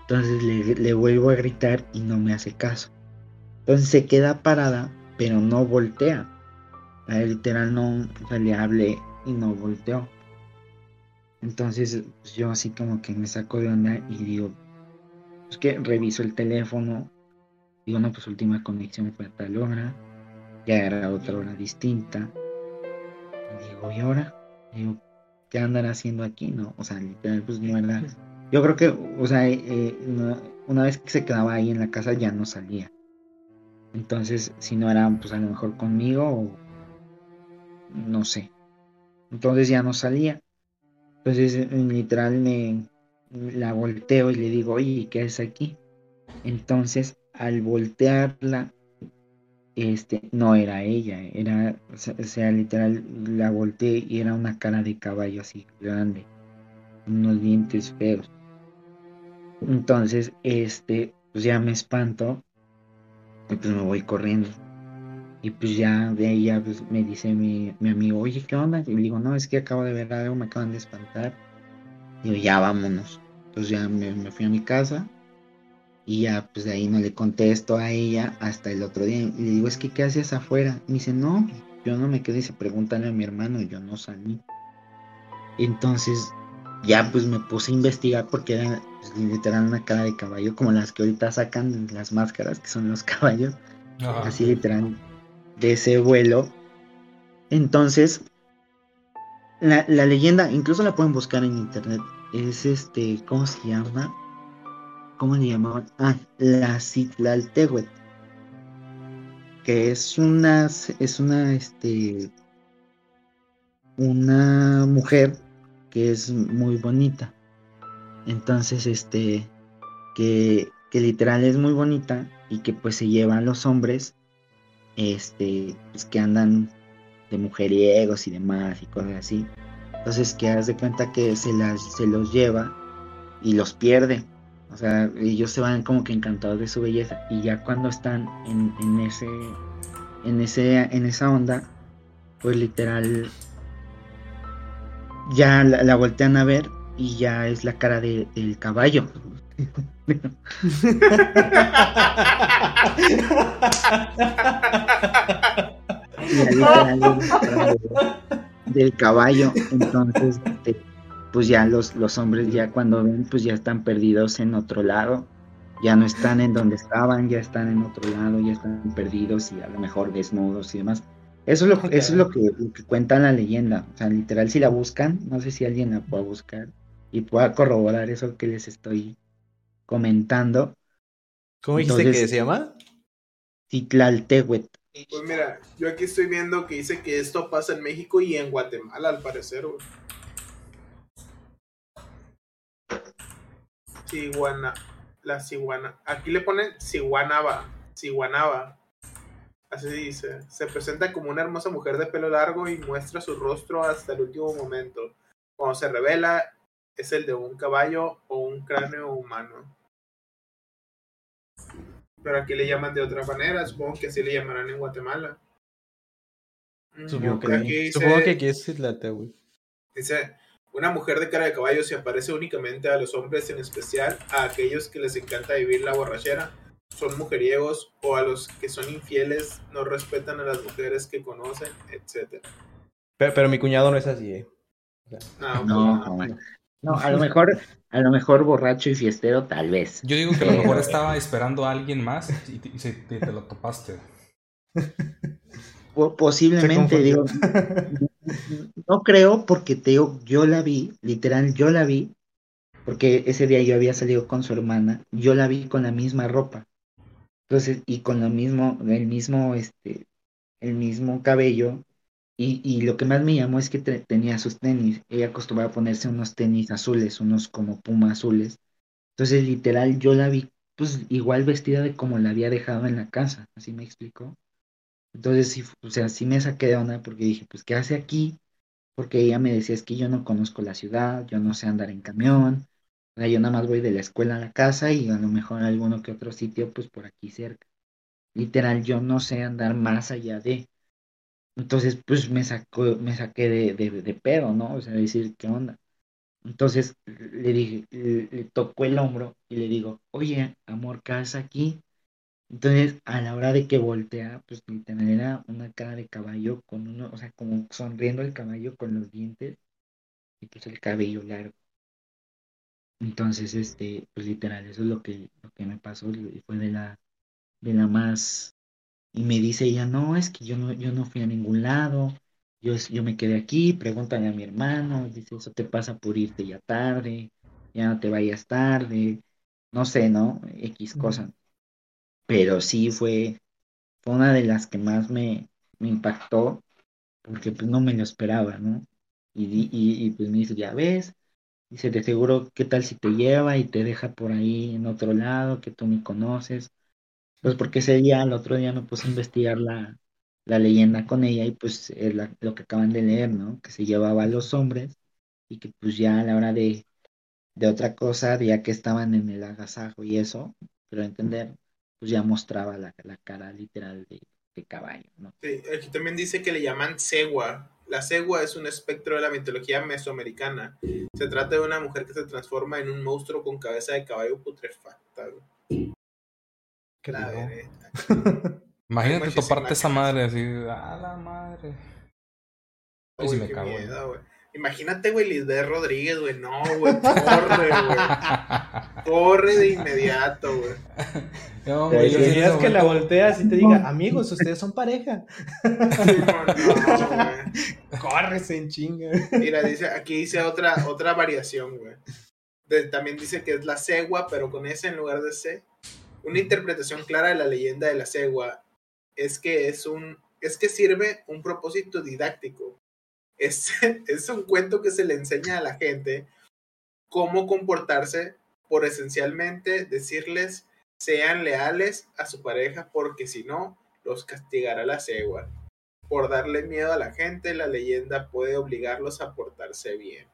S4: Entonces le, vuelvo a gritar y no me hace caso. Entonces se queda parada, pero no voltea. Literal no le hablé y no volteó. Entonces pues, yo así como que me saco de onda y digo, pues que reviso el teléfono Digo, no, pues última conexión fue a tal hora, ya era otra hora distinta. Y digo, ¿y ahora? Digo, ¿qué andan haciendo aquí? No, o sea, literal, pues no era. Yo creo que, o sea, eh, una vez que se quedaba ahí en la casa ya no salía. Entonces, si no era, pues a lo mejor conmigo o no sé. Entonces ya no salía. Entonces, literal, me la volteo y le digo, oye, ¿qué haces aquí? Entonces, al voltearla, este, no era ella, era, o sea, literal, la volteé y era una cara de caballo así grande, unos dientes feos. Entonces, este, pues ya me espanto y pues me voy corriendo. Y pues ya de ahí ya pues, me dice mi, mi, amigo, oye, ¿qué onda? Y le digo, no, es que acabo de ver algo, me acaban de espantar. Y digo, ya vámonos. Entonces ya me, me fui a mi casa y ya, pues de ahí no le contesto a ella hasta el otro día. Y le digo, es que, ¿qué haces afuera? Y me dice, no, yo no me quedé. se pregúntale a mi hermano, yo no salí. Entonces, ya pues me puse a investigar porque era pues, literal una cara de caballo, como las que ahorita sacan las máscaras, que son los caballos. Así literal, de ese vuelo. Entonces, la, la leyenda, incluso la pueden buscar en internet. Es este, ¿cómo se llama? ¿cómo le llamaban? Ah, la Citlaltehuet, que es una, es una, este, una mujer que es muy bonita. Entonces, este, que, que literal es muy bonita y que pues se lleva a los hombres, este, pues que andan de mujeriegos y demás y cosas así. Entonces, que haz de cuenta que se, las, se los lleva y los pierde o sea, ellos se van como que encantados de su belleza. Y ya cuando están en, en ese. En ese. en esa onda. Pues literal. Ya la, voltean a ver. Y ya es la cara de, del caballo. del caballo. Entonces, este, pues ya los, los hombres ya cuando ven, pues ya están perdidos en otro lado, ya no están en donde estaban, ya están en otro lado, ya están perdidos y a lo mejor desnudos y demás. Eso es lo, eso es lo que, cuenta la leyenda. O sea, literal, si la buscan, no sé si alguien la pueda buscar y pueda corroborar eso que les estoy comentando.
S1: ¿Cómo dijiste que se llama?
S4: Titlaltehuet.
S3: Pues mira, yo aquí estoy viendo que dice que esto pasa en México y en Guatemala, al parecer. Ciguana, la ciguana. Aquí le ponen ciguanaba, ciguanaba. Así dice. Se presenta como una hermosa mujer de pelo largo y muestra su rostro hasta el último momento. Cuando se revela, es el de un caballo o un cráneo humano. Pero aquí le llaman de otra manera. Supongo que así le llamarán en Guatemala.
S1: Supongo que, aquí, supongo que aquí es la
S3: Dice, una mujer de cara de caballo se aparece únicamente a los hombres, en especial a aquellos que les encanta vivir la borrachera, son mujeriegos o a los que son infieles, no respetan a las mujeres que conocen, etc.
S1: Pero, mi cuñado no es así, ¿eh?
S4: no, no, no, a lo mejor, a lo mejor borracho y fiestero, tal vez.
S2: Yo digo que a lo mejor estaba esperando a alguien más y, te, te lo topaste.
S4: Posiblemente, digo, no creo porque te digo, yo la vi, literal, yo la vi, porque ese día yo había salido con su hermana, yo la vi con la misma ropa. Entonces, y con lo mismo, el mismo, este, el mismo cabello, y, y lo que más me llamó es que tenía sus tenis. Ella acostumbraba a ponerse unos tenis azules, unos como puma azules. Entonces, literal, yo la vi, pues, igual vestida de como la había dejado en la casa, así me explicó. Entonces, sí, o sea, sí me saqué de onda porque dije, pues, ¿qué hace aquí? Porque ella me decía, es que yo no conozco la ciudad, yo no sé andar en camión, o sea, yo nada más voy de la escuela a la casa y a lo mejor a alguno que otro sitio, pues, por aquí cerca. Literal, yo no sé andar más allá de. Entonces, pues, me sacó, me saqué de, de, de pedo, ¿no? O sea, decir, ¿qué onda? Entonces, le dije, le, le tocó el hombro y le digo, oye, amor, ¿qué haces aquí? Entonces, a la hora de que voltea, pues literal era una cara de caballo con uno, o sea, como sonriendo el caballo con los dientes y pues el cabello largo. Entonces, este, pues literal, eso es lo que, lo que me pasó y fue de la, de la más... Y me dice ella, no, es que yo no, yo no fui a ningún lado, yo, yo me quedé aquí, pregúntale a mi hermano, dice, eso te pasa por irte ya tarde, ya no te vayas tarde, no sé, ¿no? X cosa. Pero sí fue, fue una de las que más me, me impactó, porque pues no me lo esperaba, ¿no? Y, y, y pues me dice, ya ves, dice, de seguro, ¿qué tal si te lleva y te deja por ahí en otro lado que tú ni conoces? Pues porque ese día, el otro día me puse a investigar la, la leyenda con ella y pues es lo que acaban de leer, ¿no? Que se llevaba a los hombres y que pues ya a la hora de, de otra cosa, ya que estaban en el agasajo y eso, pero entender, pues ya mostraba la, la cara literal de, caballo, ¿no?
S3: Sí, aquí también dice que le llaman segua. La segua es un espectro de la mitología mesoamericana. Se trata de una mujer que se transforma en un monstruo con cabeza de caballo putrefacta.
S1: Qué.
S2: Imagínate toparte esa madre así, a la madre. Ay, sí
S3: Uy,
S2: me
S3: qué
S2: cago, güey.
S3: miedo, güey. Imagínate, güey, Lisbeth Rodríguez, güey. No, güey, corre, güey. Corre de inmediato, güey.
S2: No, güey,
S4: sí,
S2: ese
S1: que la volteas y te diga, amigos, ustedes son pareja.
S3: No, no, güey.
S1: Córrese en chinga.
S3: Mira, dice, aquí dice otra, otra variación, güey. También dice que es la cegua, pero con S en lugar de C. Una interpretación clara de la leyenda de la cegua es que es un es que sirve un propósito didáctico. Es, es un cuento que se le enseña a la gente cómo comportarse por esencialmente decirles sean leales a su pareja porque si no los castigará la cegua. Por darle miedo a la gente, la leyenda puede obligarlos a portarse bien.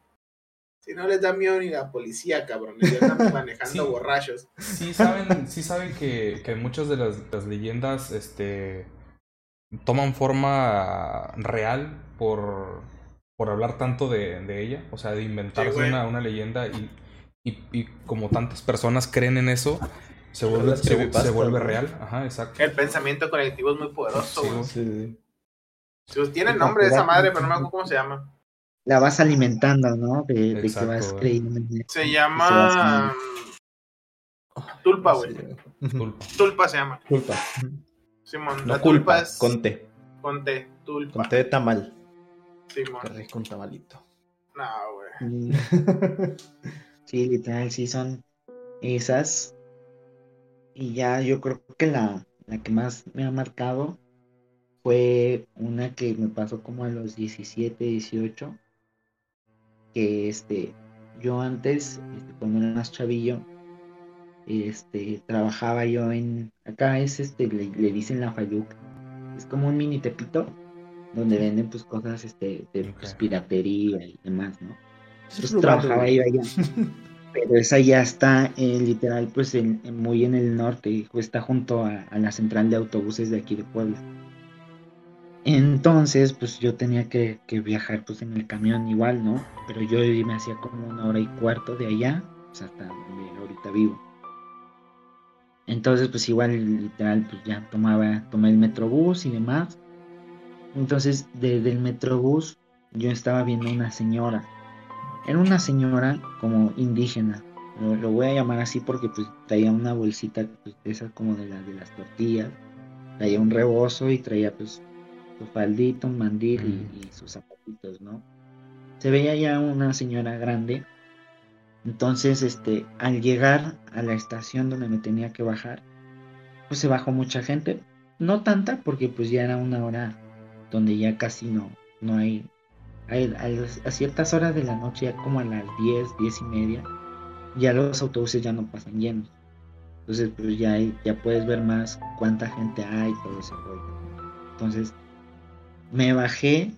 S3: Si no les da miedo ni la policía, cabrones, ya están manejando
S2: Sí.
S3: borrachos.
S2: Sí saben, sí saben que, que muchas de las, las leyendas este, toman forma real por, por hablar tanto de, de ella, o sea, de inventarse
S3: Sí,
S2: una, una leyenda y, y, y como tantas personas creen en eso, se vuelve, se, vuelve real. Ajá, exacto.
S3: El pensamiento colectivo es muy poderoso.
S2: Sí,
S3: güey.
S2: güey.
S3: Si tiene nombre de esa madre, pero no me acuerdo cómo se llama.
S4: La vas alimentando, ¿no? De, de que
S2: Exacto,
S4: vas
S2: güey.
S4: creyendo.
S3: Se llama. Tulpa, güey.
S2: Tulpa.
S3: Tulpa se llama.
S1: Culpa.
S3: Simón.
S1: No
S3: la
S1: culpa,
S3: tulpa es.
S1: con té.
S3: Con té. Tulpa.
S1: Con té de tamal.
S3: Simón.
S1: Qué rico un tamalito.
S3: No, güey.
S4: Mm, Sí, literal, sí son esas. Y ya yo creo que la, la que más me ha marcado fue una que me pasó como a los 17, 18. Que este, yo antes, este, cuando era más chavillo, este, trabajaba yo en, acá es este, le, le dicen la Fayuca. Es como un mini tepito donde venden pues cosas este, de pues, piratería y demás, ¿no? Pues trabajaba yo allá. Pero esa ya está eh, literal, pues en- en- muy en el norte, pues, está junto a, a la central de autobuses de aquí de Puebla. Entonces, pues yo tenía que, que viajar pues en el camión igual, ¿no? Pero yo me hacía como una hora y cuarto de allá, pues hasta donde ahorita vivo. Entonces, pues igual literal, pues ya tomaba, tomé el metrobús y demás. Entonces, desde el metrobús yo estaba viendo una señora. Era una señora como indígena. Lo, lo voy a llamar así porque pues traía una bolsita pues, de esas como de las de las tortillas. Traía un rebozo y traía pues su faldito, un mandil y, y sus zapatitos, ¿no? Se veía ya una señora grande. Entonces, este, al llegar a la estación donde me tenía que bajar, pues se bajó mucha gente. No tanta porque pues ya era una hora donde ya casi no, no hay a, a las- a ciertas horas de la noche, ya como a las 10, 10 y media, ya los autobuses ya no pasan llenos. Entonces, pues ya, hay- ya puedes ver más cuánta gente hay, todo ese rollo. Entonces, me bajé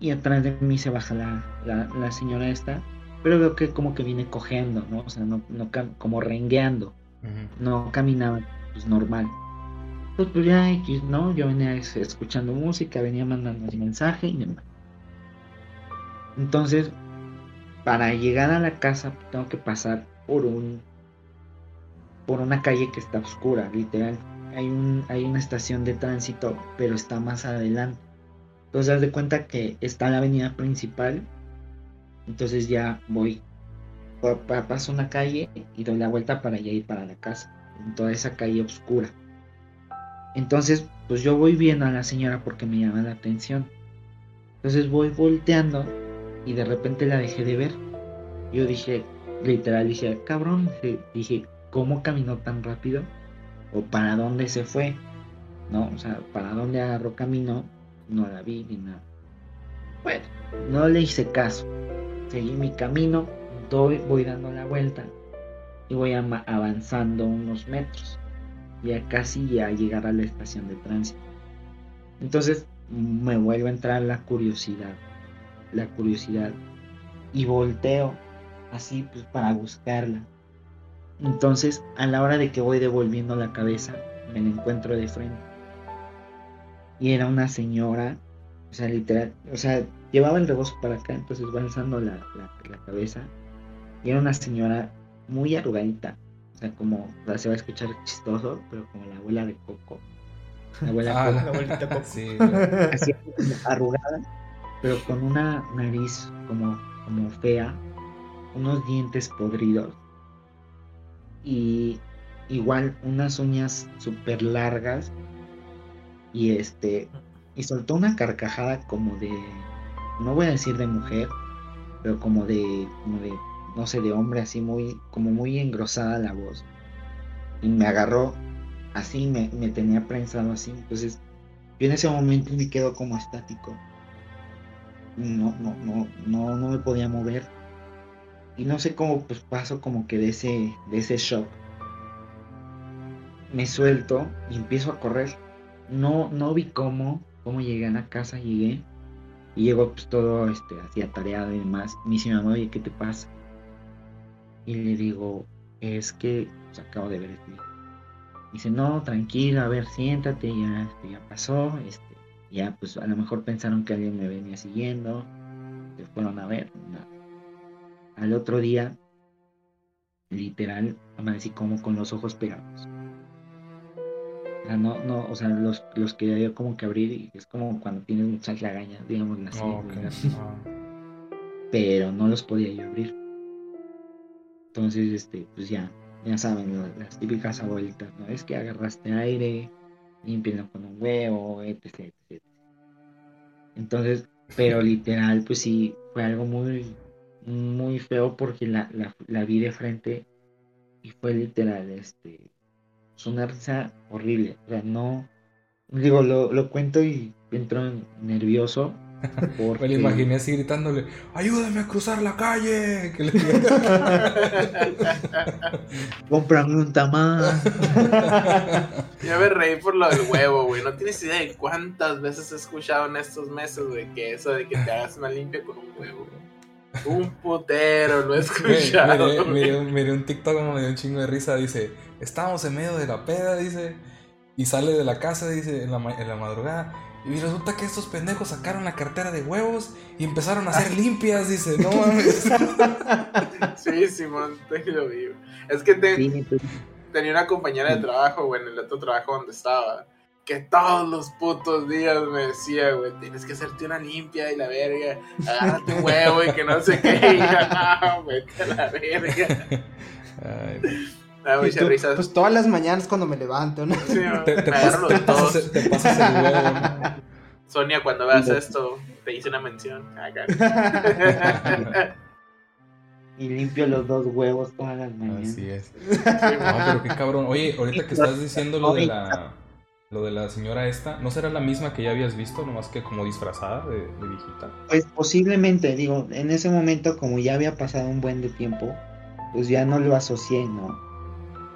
S4: y atrás de mí se baja la, la, la señora esta, pero veo que como que viene cojeando, ¿no? O sea, no, no como rengueando, no caminaba pues normal. Pues, pues ya X, ¿no? Yo venía es- escuchando música, venía mandando mensaje y demás. Entonces, para llegar a la casa tengo que pasar por un por una calle que está oscura, literal. Hay un hay una estación de tránsito, pero está más adelante. Entonces, haz de cuenta que está la avenida principal. Entonces ya voy pa- pa- paso una calle y doy la vuelta para ir para la casa, en toda esa calle oscura. Entonces, pues yo voy viendo a la señora porque me llama la atención. Entonces voy volteando y de repente la dejé de ver. Yo dije, literal, dije, cabrón, dije, ¿cómo caminó tan rápido? ¿O para dónde se fue? ¿No? O sea, ¿para dónde agarró camino? No la vi ni nada. Bueno, no le hice caso. Seguí mi camino, doy, voy dando la vuelta y voy avanzando unos metros. Ya casi a llegar a la estación de tránsito. Entonces me vuelve a entrar la curiosidad. La curiosidad. Y volteo así pues para buscarla. Entonces a la hora de que voy devolviendo la cabeza, me la encuentro de frente. Y era una señora, o sea, literal, o sea, llevaba el rebozo para acá, entonces va alzando la, cabeza. Y era una señora muy arrugadita, o sea, como, se va a escuchar chistoso, pero como la abuela de Coco. La abuela
S2: ah,
S4: Coco.
S2: La abuelita Coco. Sí,
S4: Así arrugada, pero con una nariz como, como fea, unos dientes podridos y igual unas uñas súper largas y este y soltó una carcajada como de no voy a decir de mujer pero como de como de no sé de hombre así muy como muy engrosada la voz. Y me agarró así me, me tenía prensado así. Entonces yo en ese momento me quedo como estático. No no no no no me podía mover. Y no sé cómo pues paso como que de ese de ese shock. Me suelto y empiezo a correr no no vi cómo cómo llegué a la casa llegué y llegó pues todo este así atareado y demás. Me dice mi mamá oye qué te pasa y le digo es que pues, acabo de ver esto dice no tranquilo a ver siéntate ya este, ya pasó este ya pues a lo mejor pensaron que alguien me venía siguiendo se fueron a ver al otro día, literal, amanecí como con los ojos pegados. O sea, no, no, o sea, los, los quería como que abrir y es como cuando tienes muchas lagañas, digamos así. Ah. Pero no los podía yo abrir. Entonces, este, pues ya, ya saben, las típicas abuelitas, ¿no? Es que agarraste aire, limpienlo con un huevo, etc, etc. Entonces, pero literal, pues sí, fue algo muy, muy feo porque la, la, vi de frente y fue literal, este, es una risa horrible. O sea, no, digo, lo, lo cuento y entro nervioso.
S2: Porque... Me lo imaginé así gritándole, ayúdame a cruzar la calle. Que le
S4: Cómprame un tamal.
S3: Ya me reí por lo del huevo, güey. No tienes idea de cuántas veces he escuchado en estos meses, güey, que eso de que te hagas una limpia con un huevo, un putero, lo he escuchado.
S2: Miré, un TikTok como me dio un chingo de risa. Dice: Estamos en medio de la peda, dice. Y sale de la casa, dice, en la, en la madrugada. Y resulta que estos pendejos sacaron la cartera de huevos y empezaron a hacer limpias, dice, no mames.
S3: Sí, Simón, te lo digo. Es que tenía una compañera de trabajo, güey, en el otro trabajo donde estaba que todos los putos días me decía, güey, tienes que hacerte una limpia y la verga, agárrate un huevo y que no sé qué, y no, vete a la verga. Ay, risa.
S1: Pues todas las mañanas cuando me levanto, ¿no? Sí,
S2: te, te, te, pasas, te, pasas, el huevo.
S3: Sonia, cuando veas esto, te hice una mención.
S4: y limpio los dos huevos todas las mañanas.
S2: Así es. no, pero qué cabrón. Oye, ahorita que estás diciendo lo de la lo de la señora esta, ¿no será la misma que ya habías visto, nomás que como disfrazada de, de viejita?
S4: Pues posiblemente, digo, en ese momento como ya había pasado un buen de tiempo, pues ya no lo asocié, ¿no?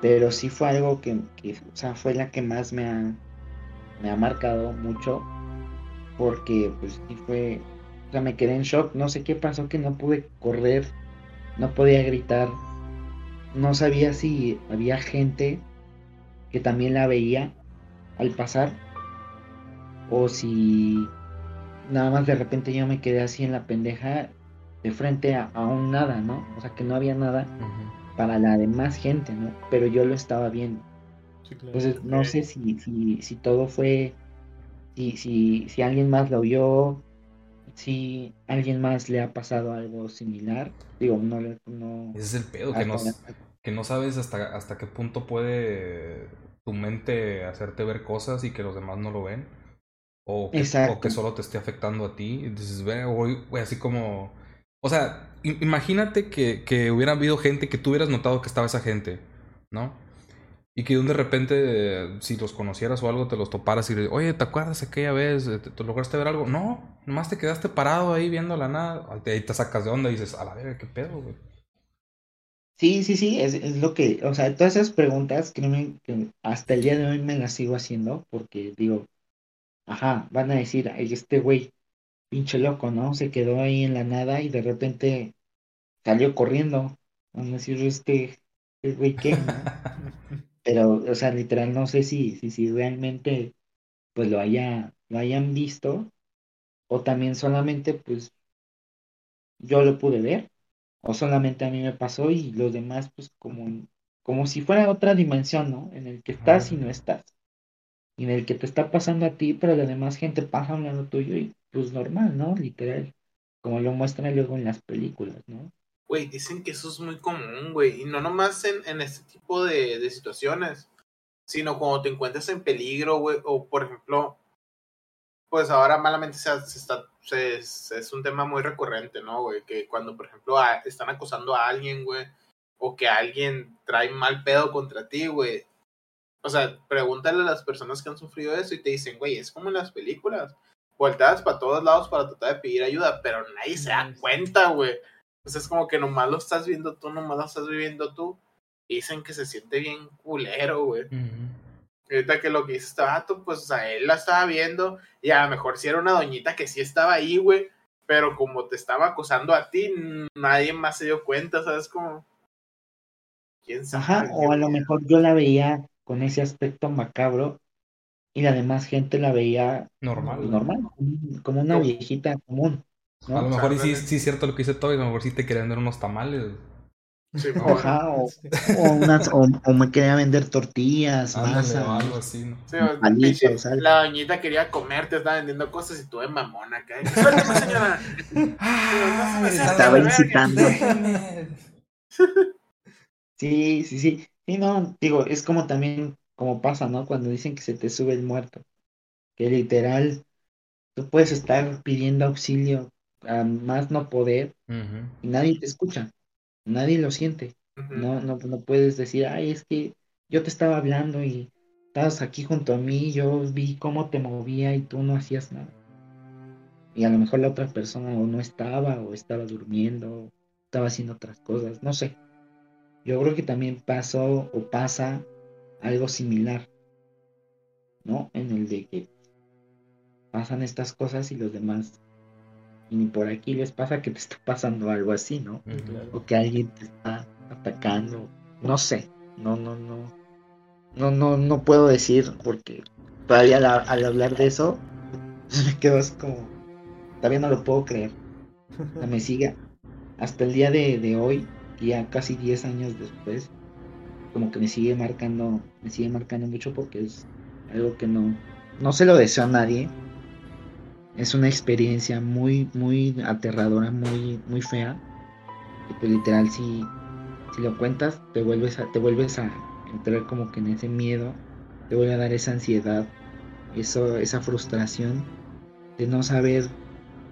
S4: Pero sí fue algo que, o sea, fue la que más me ha, me ha marcado mucho, porque pues sí fue, o sea, me quedé en shock, no sé qué pasó, que no pude correr, no podía gritar, no sabía si había gente que también la veía al pasar o si nada más de repente yo me quedé así en la pendeja de frente a, un nada, ¿no? O sea que no había nada para la demás gente, ¿no? Pero yo lo estaba viendo. Entonces no sé si, si, si todo fue, si, si, si alguien más lo vio, si alguien más le ha pasado algo similar. Digo, no, no
S2: Ese es el pedo, que no, que no sabes hasta, hasta qué punto puede tu mente hacerte ver cosas y que los demás no lo ven. O que, o que solo te esté afectando a ti. Y dices, ve, güey, güey, así como... O sea, imagínate que, que hubiera habido gente que tú hubieras notado que estaba esa gente, ¿no? Y que de repente, si los conocieras o algo, te los toparas y oye, ¿te acuerdas aquella vez? ¿Te, te lograste ver algo? No, nomás te quedaste parado ahí viendo la nada. Ahí te sacas de onda y dices, a la verga, qué pedo, güey.
S4: Sí, sí, sí, es, es lo que, o sea, todas esas preguntas, que hasta el día de hoy me las sigo haciendo porque digo, ajá, van a decir, este güey, pinche loco, ¿no? Se quedó ahí en la nada y de repente salió corriendo. Van a decir, este, este güey, ¿qué? no?". Pero, o sea, literal, no sé si, si, si realmente, pues lo haya, lo hayan visto o también solamente, pues, yo lo pude ver o solamente a mí me pasó y los demás, pues, como, como si fuera otra dimensión, ¿no? En el que estás y no estás. Y en el que te está pasando a ti, pero la demás gente pasa a un lado tuyo y, pues, normal, ¿no? Literal. Como lo muestran luego en las películas, ¿no?
S3: Güey, dicen que eso es muy común, güey. Y no nomás en, en este tipo de, de situaciones, sino cuando te encuentras en peligro, güey. O por ejemplo, pues ahora malamente se, está, se- es, un tema muy recurrente, ¿no, güey? Que cuando, por ejemplo, están acosando a alguien, güey. O que alguien trae mal pedo contra ti, güey. O sea, pregúntale a las personas que han sufrido eso y te dicen, güey, es como en las películas. Volteas para todos lados para tratar de pedir ayuda, pero nadie se da cuenta, güey. Pues es como que nomás lo estás viendo tú, nomás lo estás viviendo tú. Y dicen que se siente bien culero, güey. Y Ahorita que lo que dice este vato, pues, o sea, él la estaba viendo y a lo mejor sí era una doñita que sí estaba ahí, güey. Pero como te estaba acosando a ti, nadie más se dio cuenta, ¿sabes? Como... ¿Quién sabe?
S4: Ajá, o a lo mejor yo la veía con ese aspecto macabro y la demás gente la veía
S2: Normal.
S4: normal, como- una viejita común, ¿no?
S2: A lo mejor y sí, sí es cierto lo que dice Toby, a lo mejor sí te querían dar unos tamales.
S3: Sí,
S4: o,
S1: Sí.
S4: o unas, o, o me quería vender tortillas,
S2: Ándale,
S4: masa,
S2: o algo así,
S3: la doñita quería comer, te estaba vendiendo cosas y tú de mamona acá. Suéltame, señora.
S2: ¡Ay,
S4: Estaba incitando. Sí, sí, sí. Sí, no, digo, es como también, como pasa, ¿no? Cuando dicen que se te sube el muerto. Que literal, tú puedes estar pidiendo auxilio a más no poder y nadie te escucha, nadie lo siente. No, no, no puedes decir, ay, es que yo te estaba hablando y estabas aquí junto a mí, yo vi cómo te movía y tú no hacías nada. Y a lo mejor la otra persona o no estaba, o estaba durmiendo, o estaba haciendo otras cosas, no sé. Yo creo que también pasó o pasa algo similar, ¿no? En el de que pasan estas cosas y los demás, y ni por aquí les pasa que te está pasando algo así, ¿no? O que alguien te está atacando, no sé, no, no, no, no, no, no puedo decir porque todavía al, al hablar de eso me quedo así como, todavía no lo puedo creer, O sea, me sigue hasta el día de, de hoy, ya casi 10 años después, como que me sigue marcando, me sigue marcando mucho porque es algo que no, no se lo deseo a nadie. Es una experiencia muy, muy aterradora, muy, muy fea. Y pues literal si, si lo cuentas, te vuelves a, te vuelves a entrar como que en ese miedo, te vuelve a dar esa ansiedad, eso, esa frustración de no saber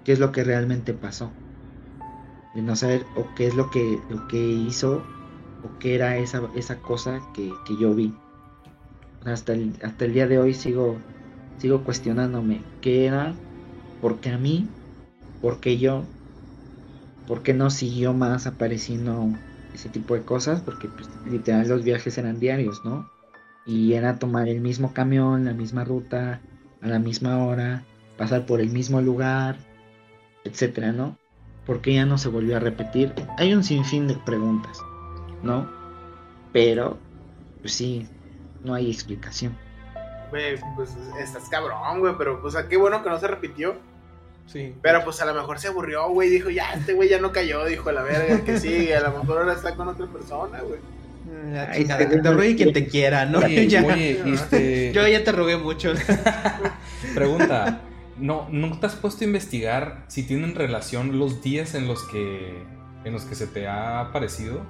S4: qué es lo que realmente pasó. De no saber o qué es lo que, lo que hizo o qué era esa, esa cosa que, que yo vi. Hasta el, hasta el día de hoy sigo, sigo cuestionándome qué era, por qué a mí, por qué yo, por qué no siguió más apareciendo ese tipo de cosas, porque pues, literal los viajes eran diarios, ¿no? Y era tomar el mismo camión, la misma ruta, a la misma hora, pasar por el mismo lugar, etcétera, ¿no? ¿Por qué ya no se volvió a repetir? Hay un sinfín de preguntas, ¿no? Pero, pues sí, no hay explicación.
S3: Güey, pues estás cabrón, güey, pero, o sea, qué bueno que no se repitió.
S1: Sí.
S3: Pero pues a lo mejor se aburrió, güey, dijo, ya, este güey ya no cayó, dijo, a la verga, que sigue, a lo mejor ahora está con otra persona, güey.
S1: La
S4: Ay, este
S1: que te rogue quien te quiera, ¿no?
S2: Oye,
S1: Ya.
S2: oye, este,
S1: Yo ya te rogué mucho.
S2: pregunta, ¿no, ¿no te has puesto a investigar si tienen relación los días en los que, en los que se te ha aparecido?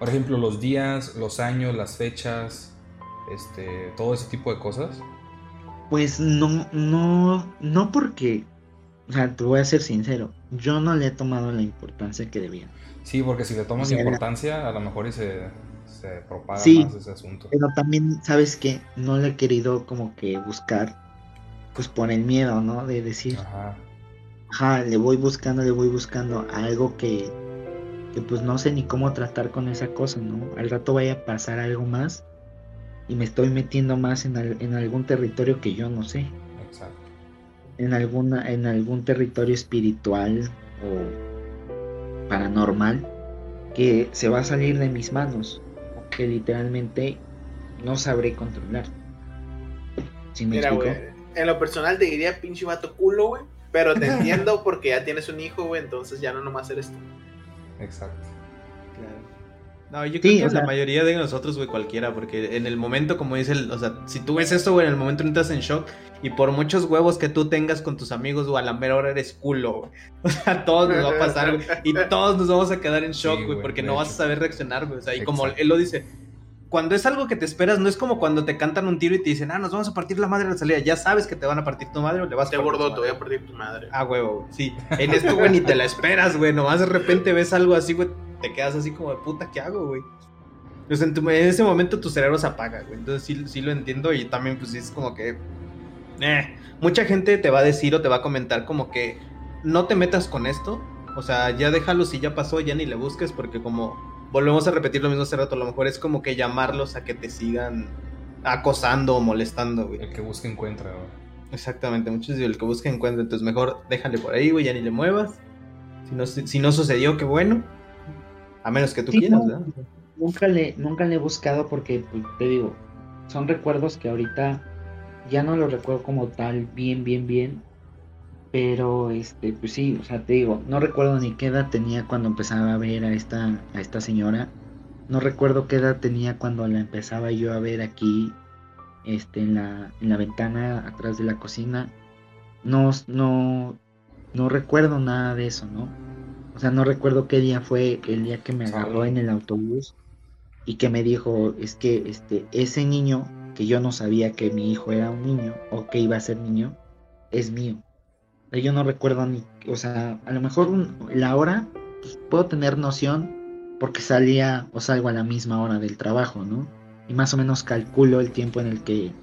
S2: Por ejemplo, los días, los años, las fechas, este, todo ese tipo de cosas.
S4: Pues no, no, no porque, o sea, te voy a ser sincero, yo no le he tomado la importancia que debía.
S2: Sí, porque si le tomas
S4: O sea,
S2: importancia, a lo mejor y se, se propaga
S4: Sí.
S2: más ese asunto.
S4: Pero también, ¿sabes qué? No le he querido como que buscar, pues por el miedo, ¿no? De decir,
S2: Ajá.
S4: ajá, le voy buscando, le voy buscando algo que, que pues no sé ni cómo tratar con esa cosa, ¿no? Al rato vaya a pasar algo más y me estoy metiendo más en, al- en algún territorio que yo no sé,
S2: Exacto.
S4: en, alguna, en algún territorio espiritual o paranormal que se va a salir de mis manos, que literalmente no sabré controlar. ¿Sí me
S3: Mira, güey, en lo personal te diría pinche vato culo, güey. Pero te entiendo porque ya tienes un hijo, güey, entonces ya no nomás eres tú.
S2: Exacto.
S1: No, yo
S4: Sí,
S1: creo que
S4: o sea-
S1: la mayoría de nosotros, güey, cualquiera, porque en el momento, como dice el, o sea, si tú ves esto, güey, en el momento entras en shock y por muchos huevos que tú tengas con tus amigos, güey, a la mera hora eres culo, güey. O sea, a todos nos va a pasar, güey, y todos nos vamos a quedar en shock,
S2: Sí,
S1: güey, porque no vas a saber reaccionar, güey. O sea, y como él lo dice, cuando es algo que te esperas, no es como cuando te cantan un tiro y te dicen, ah, nos vamos a partir la madre a la salida. Ya sabes que te van a partir tu madre o le vas a
S3: Te
S1: partir tu
S3: gordo, te voy a partir tu madre.
S1: Ah, huevo, sí. En esto, güey, ni te la esperas, güey. Nomás de repente ves algo así, güey. Te quedas así como de puta, ¿qué hago, güey? Sea, en, tu- en ese momento tu cerebro se apaga, güey. Entonces sí, sí lo entiendo y también, pues es como que. eh, Mucha gente te va a decir o te va a comentar como que no te metas con esto. O sea, ya déjalo si ya pasó, ya ni le busques, porque como volvemos a repetir lo mismo hace rato, a lo mejor es como que llamarlos a que te sigan acosando o molestando, güey.
S2: El que busca encuentra, güey.
S1: Exactamente, muchos dicen el que busca encuentra, entonces mejor déjale por ahí, güey, ya ni le muevas. Si no, si no sucedió, qué bueno. A menos que tú
S4: Sí,
S1: quieras,
S4: no.
S1: ¿verdad?
S4: Nunca le, nunca le he buscado porque, pues, te digo, son recuerdos que ahorita ya no los recuerdo como tal, bien, bien, bien. Pero, este, pues sí, o sea, te digo, no recuerdo ni qué edad tenía cuando empezaba a ver a esta, a esta señora. No recuerdo qué edad tenía cuando la empezaba yo a ver aquí, este, en la, en la ventana atrás de la cocina. No, no, no recuerdo nada de eso, ¿no? O sea, no recuerdo qué día fue el día que me agarró en el autobús y que me dijo, es que este, ese niño, que yo no sabía que mi hijo era un niño o que iba a ser niño, es mío. Yo no recuerdo ni, o sea, a lo mejor un- la hora, pues, puedo tener noción porque salía o salgo a la misma hora del trabajo, ¿no? Y más o menos calculo el tiempo en el que,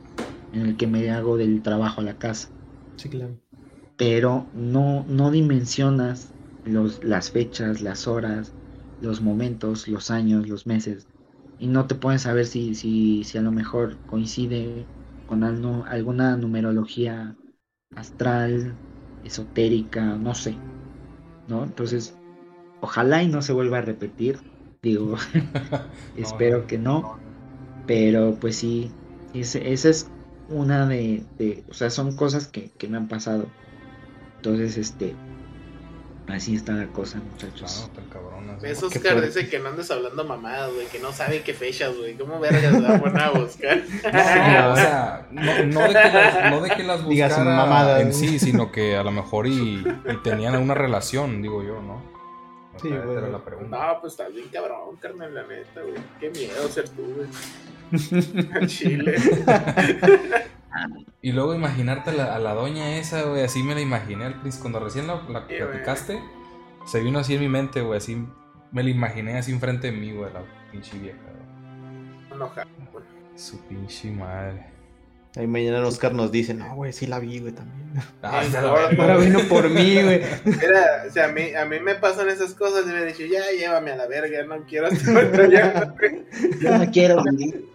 S4: en el que me hago del trabajo a la casa
S1: Sí, claro.
S4: pero no, no dimensionas los, las fechas, las horas, los momentos, los años, los meses, y no te puedes saber si, si, si a lo mejor coincide con algo- alguna numerología astral, esotérica, no sé, ¿no? Entonces, ojalá y no se vuelva a repetir, digo, espero
S2: no.
S4: que no, pero pues sí, ese- esa es una de, de- o sea, son cosas que, que me han pasado. Entonces, este, así está la cosa,
S2: Ah,
S4: muchachos.
S2: tan cabronas.
S3: Ves,
S1: Qué
S3: Oscar dice que no andes hablando mamadas, güey, que no sabe qué fechas, güey. ¿Cómo vergas se va a buscar?
S2: No, o sea, no, no de que las, no de que las
S1: Digas
S2: buscara
S1: mamadas,
S2: en
S1: ¿no?
S2: sí, sino que a lo mejor y, y tenían una relación, digo yo, ¿no? O
S1: Sí,
S2: sea,
S1: bueno.
S2: era la pregunta.
S3: No, pues estás bien cabrón, carnal, la neta, güey. Qué miedo ser tú, güey. Al Chile.
S2: Y luego imaginarte a la, a la doña esa, güey, así me la imaginé al principio, cuando recién la, la
S3: Sí,
S2: platicaste, se vino así en mi mente, güey, así me la imaginé así enfrente de mí, güey, la pinche vieja, güey. Su pinche madre.
S1: Ahí mañana Oscar nos dice, no, güey, sí la vi, güey, también.
S2: Ah,
S3: Sí, ahora-
S1: vino por mí, güey.
S3: Mira, o sea, a mí, a mí me pasan esas cosas y me he dicho, ya llévame a la verga, no quiero estar.
S4: Yo no quiero vivir.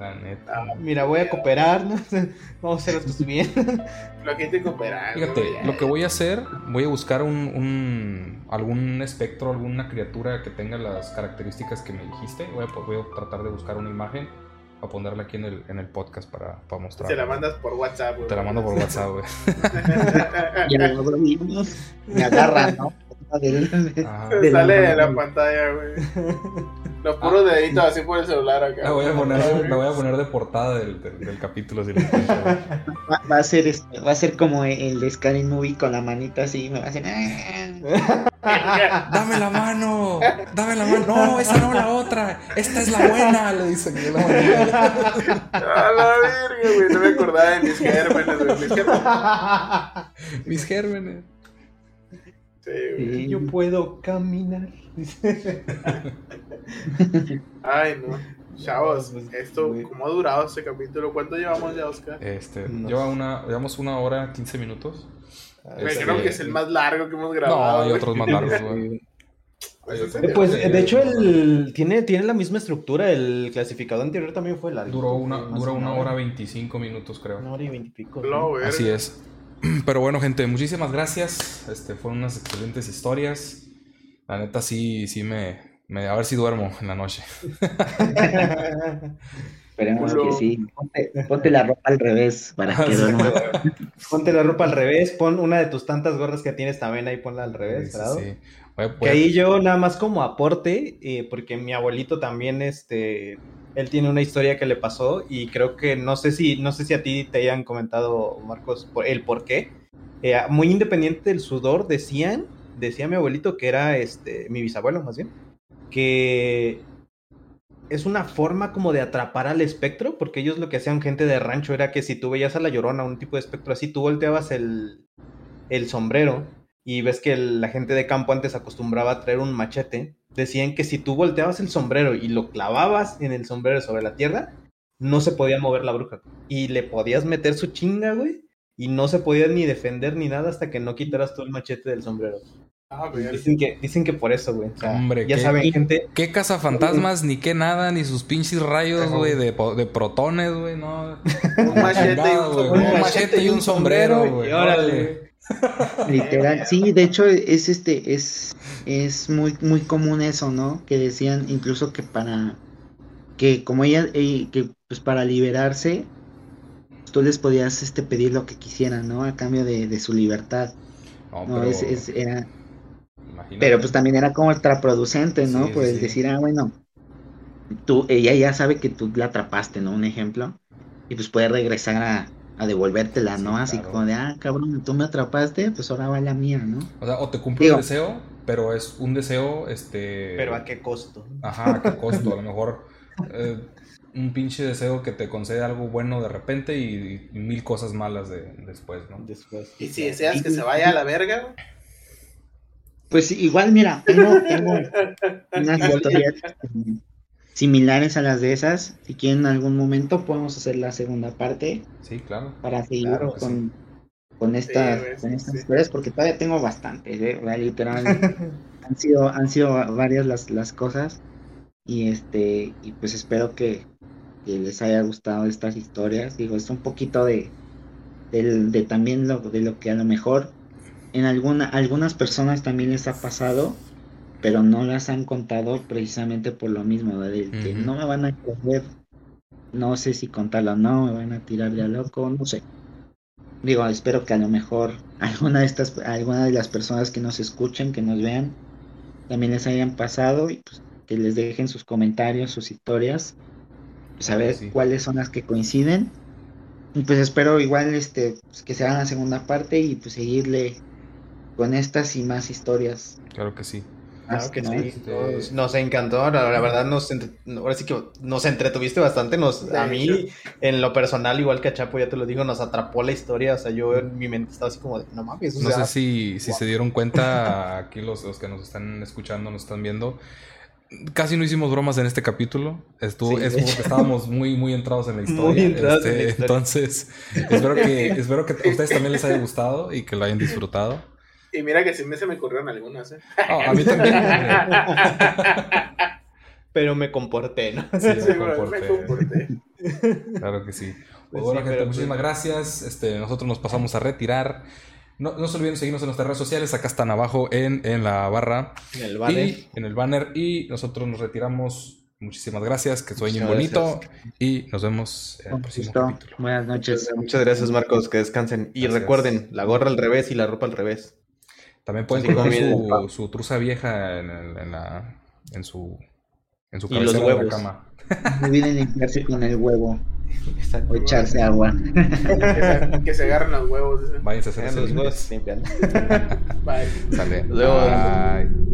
S2: La neta.
S3: Ah,
S1: Mira, voy a cooperar, ¿no? Vamos a hacer cosas bien.
S3: Flojito y cooperar.
S2: Fíjate,
S3: güey,
S2: lo que voy a hacer, voy a buscar un, un- algún espectro, alguna criatura que tenga las características que me dijiste. Voy a, voy a tratar de buscar una imagen para ponerla aquí en el, en el podcast para, para mostrar.
S3: Se la mandas por WhatsApp, güey.
S2: Te la mando por WhatsApp, güey.
S4: Vimos. Me agarran, ¿no?
S3: Sale de la pantalla, güey. Los puros deditos así por el celular acá.
S2: La voy a poner, la voy a poner de portada del, del, del capítulo si.
S4: Va, va a ser este, va a ser como el de Scary Movie con la manita así, me va a hacer... "Ah".
S2: ¡Dame la mano! ¡Dame la mano! ¡No, esa no, la otra! ¡Esta es la buena! Le dice que la manita.
S3: A la verga, güey. No me acordaba de mis gérmenes, güey. Mis gérmenes.
S2: Mis gérmenes.
S3: Güey.
S4: Sí.
S1: Yo puedo caminar.
S3: Ay, no. Chavos,
S1: No, pues,
S3: esto. ¿cómo ha durado este capítulo? ¿Cuánto llevamos ya, Oscar?
S2: Este,
S1: No
S2: lleva una, llevamos una hora, 15 minutos.
S3: Me
S2: este-
S3: creo que es el más largo que hemos
S2: No,
S3: grabado.
S2: hay
S3: güey.
S2: otros más largos, güey.
S3: Pues,
S1: Pues de hecho el tiene, tiene la misma estructura, el clasificador anterior también fue largo.
S2: Duró una,
S1: de
S2: una hora 25 minutos, creo.
S1: Una hora y veintipico.
S3: No.
S2: Así es. Pero bueno, gente, muchísimas gracias. Este, fueron unas excelentes historias. La neta sí, sí me, me- a ver si duermo en la noche.
S4: Esperemos que sí. Ponte, ponte la ropa al revés para que duerma.
S1: Ponte la ropa al revés, pon una de tus tantas gorras que tienes también ahí, ponla al revés,
S2: Sí, sí,
S1: Que
S2: a-
S1: ahí yo nada más como aporte, eh, porque mi abuelito también, este, él tiene una historia que le pasó y creo que no sé si, no sé si a ti te hayan comentado, Marcos, el por qué. Eh, muy independiente del sudor, decían, decía mi abuelito que era, este, mi bisabuelo más bien, que es una forma como de atrapar al espectro, porque ellos lo que hacían gente de rancho era que si tú veías a la llorona, un tipo de espectro así, tú volteabas el, el sombrero y ves que la gente de campo antes acostumbraba a traer un machete, decían que si tú volteabas el sombrero y lo clavabas en el sombrero sobre la tierra, no se podía mover la bruja. Y le podías meter su chinga, güey, y no se podía ni defender ni nada hasta que no quitaras tú el machete del sombrero.
S3: A ver.
S1: Dicen que, dicen que por eso, güey. O sea,
S2: Hombre,
S1: ya
S2: qué-
S1: saben, gente,
S2: ¿Qué cazafantasmas? Ni qué nada, ni sus pinches rayos, güey, de, de protones, güey, no.
S3: Un machete y
S2: Chingado,
S3: un sombrero.
S2: Un machete y un sombrero, güey.
S1: y órale.
S4: Literal, sí, de hecho es este, es, es muy, muy común eso, ¿no? Que decían incluso que para, que como ella, eh, que pues para liberarse, tú les podías este pedir lo que quisieran, ¿no? A cambio de, de su libertad,
S2: No,
S4: ¿no?
S2: pero,
S4: Es, es- era, pero pues también era como contraproducente, ¿no?
S2: Sí,
S4: pues
S2: sí, sí.
S4: decir, ah, bueno, tú, ella ya sabe que tú la atrapaste, ¿no? Un ejemplo, y pues puede regresar a, a devolvértela,
S2: Sí,
S4: ¿no? Así
S2: claro.
S4: como de, ah, cabrón, tú me atrapaste, pues ahora va la mía, ¿no?
S2: O sea, o te cumple
S4: Digo-
S2: el deseo, pero es un deseo, este...
S1: pero a qué costo.
S2: Ajá, ¿a qué costo? A lo mejor eh, un pinche deseo que te concede algo bueno de repente y, y mil cosas malas de, después, ¿no?
S1: Después.
S3: Y si deseas que se vaya a la verga.
S4: Pues igual, mira, tengo, tengo unas historias similares a las de esas. Si quieren en algún momento podemos hacer la segunda parte
S2: Sí, claro.
S4: para seguir
S1: Claro,
S4: con, con estas,
S3: güey, sí,
S4: con estas
S3: sí.
S4: historias, porque todavía tengo bastantes, ¿eh? O sea, literal, han sido, han sido varias las, las cosas. Y este, y pues espero que, que les haya gustado estas historias. Digo, es un poquito de, del- de también lo, de lo que a lo mejor en alguna, algunas personas también les ha pasado, pero no las han contado precisamente por lo mismo, que no me van a creer, no sé si contarlo o no, me van a tirar de a loco, no sé. Digo, espero que a lo mejor alguna de estas, alguna de las personas que nos escuchen, que nos vean, también les hayan pasado y pues que les dejen sus comentarios, sus historias, pues ver
S2: Sí.
S4: cuáles son las que coinciden. Y pues espero igual este pues, que se haga la segunda parte y pues seguirle con estas y más historias.
S2: Claro que sí.
S1: Claro que
S4: ¿no?
S1: sí.
S2: Este-
S1: Nos, nos encantó, la, la verdad nos entre- ahora sí que nos entretuviste bastante, nos, a mí en lo personal, igual que a Chapo, ya te lo digo, nos atrapó la historia, o sea, yo en mi mente estaba así como de, no mames, o
S2: No
S1: sea,
S2: sé si, si se dieron cuenta aquí los, los que nos están escuchando, nos están viendo. Casi no hicimos bromas en este capítulo. Estuvo,
S1: Sí,
S2: es
S1: de
S2: porque estábamos muy, muy entrados en la
S1: Muy
S2: historia.
S1: en la
S2: Este,
S1: historia.
S2: Entonces, espero que, espero que a ustedes también les haya gustado y que lo hayan disfrutado.
S3: Y mira que sí me se me ocurrieron algunas, ¿eh?
S2: A mí también.
S1: pero me comporté, ¿no?
S2: Sí, me
S3: Sí,
S2: comporté.
S3: me comporté.
S2: Claro que sí. Pues
S1: Pues
S2: bueno,
S1: sí,
S2: gente, muchísimas gracias. Este, nosotros nos pasamos a retirar. No, no se olviden seguirnos en nuestras redes sociales. Acá están abajo en, en la barra.
S1: En el banner.
S2: Y en el banner. Y nosotros nos retiramos. Muchísimas gracias. Que sueñen bonito. Y nos vemos en el próximo
S4: gusto.
S2: capítulo.
S4: Buenas noches.
S1: Muchas gracias, Marcos, que descansen. Y
S2: Gracias.
S1: recuerden, la gorra al revés y la ropa al revés.
S2: También pueden colocar su, su truza vieja en, el- en la, en su, en su
S1: Y los
S2: de la cama.
S4: No olviden limpiarse con el huevo
S1: Exacto.
S4: o echarse agua.
S3: Que se, que se agarren los huevos.
S2: Váyanse a hacer
S1: los huevos limpian.
S3: Bye.
S2: Sale.
S1: Luego-
S2: Bye.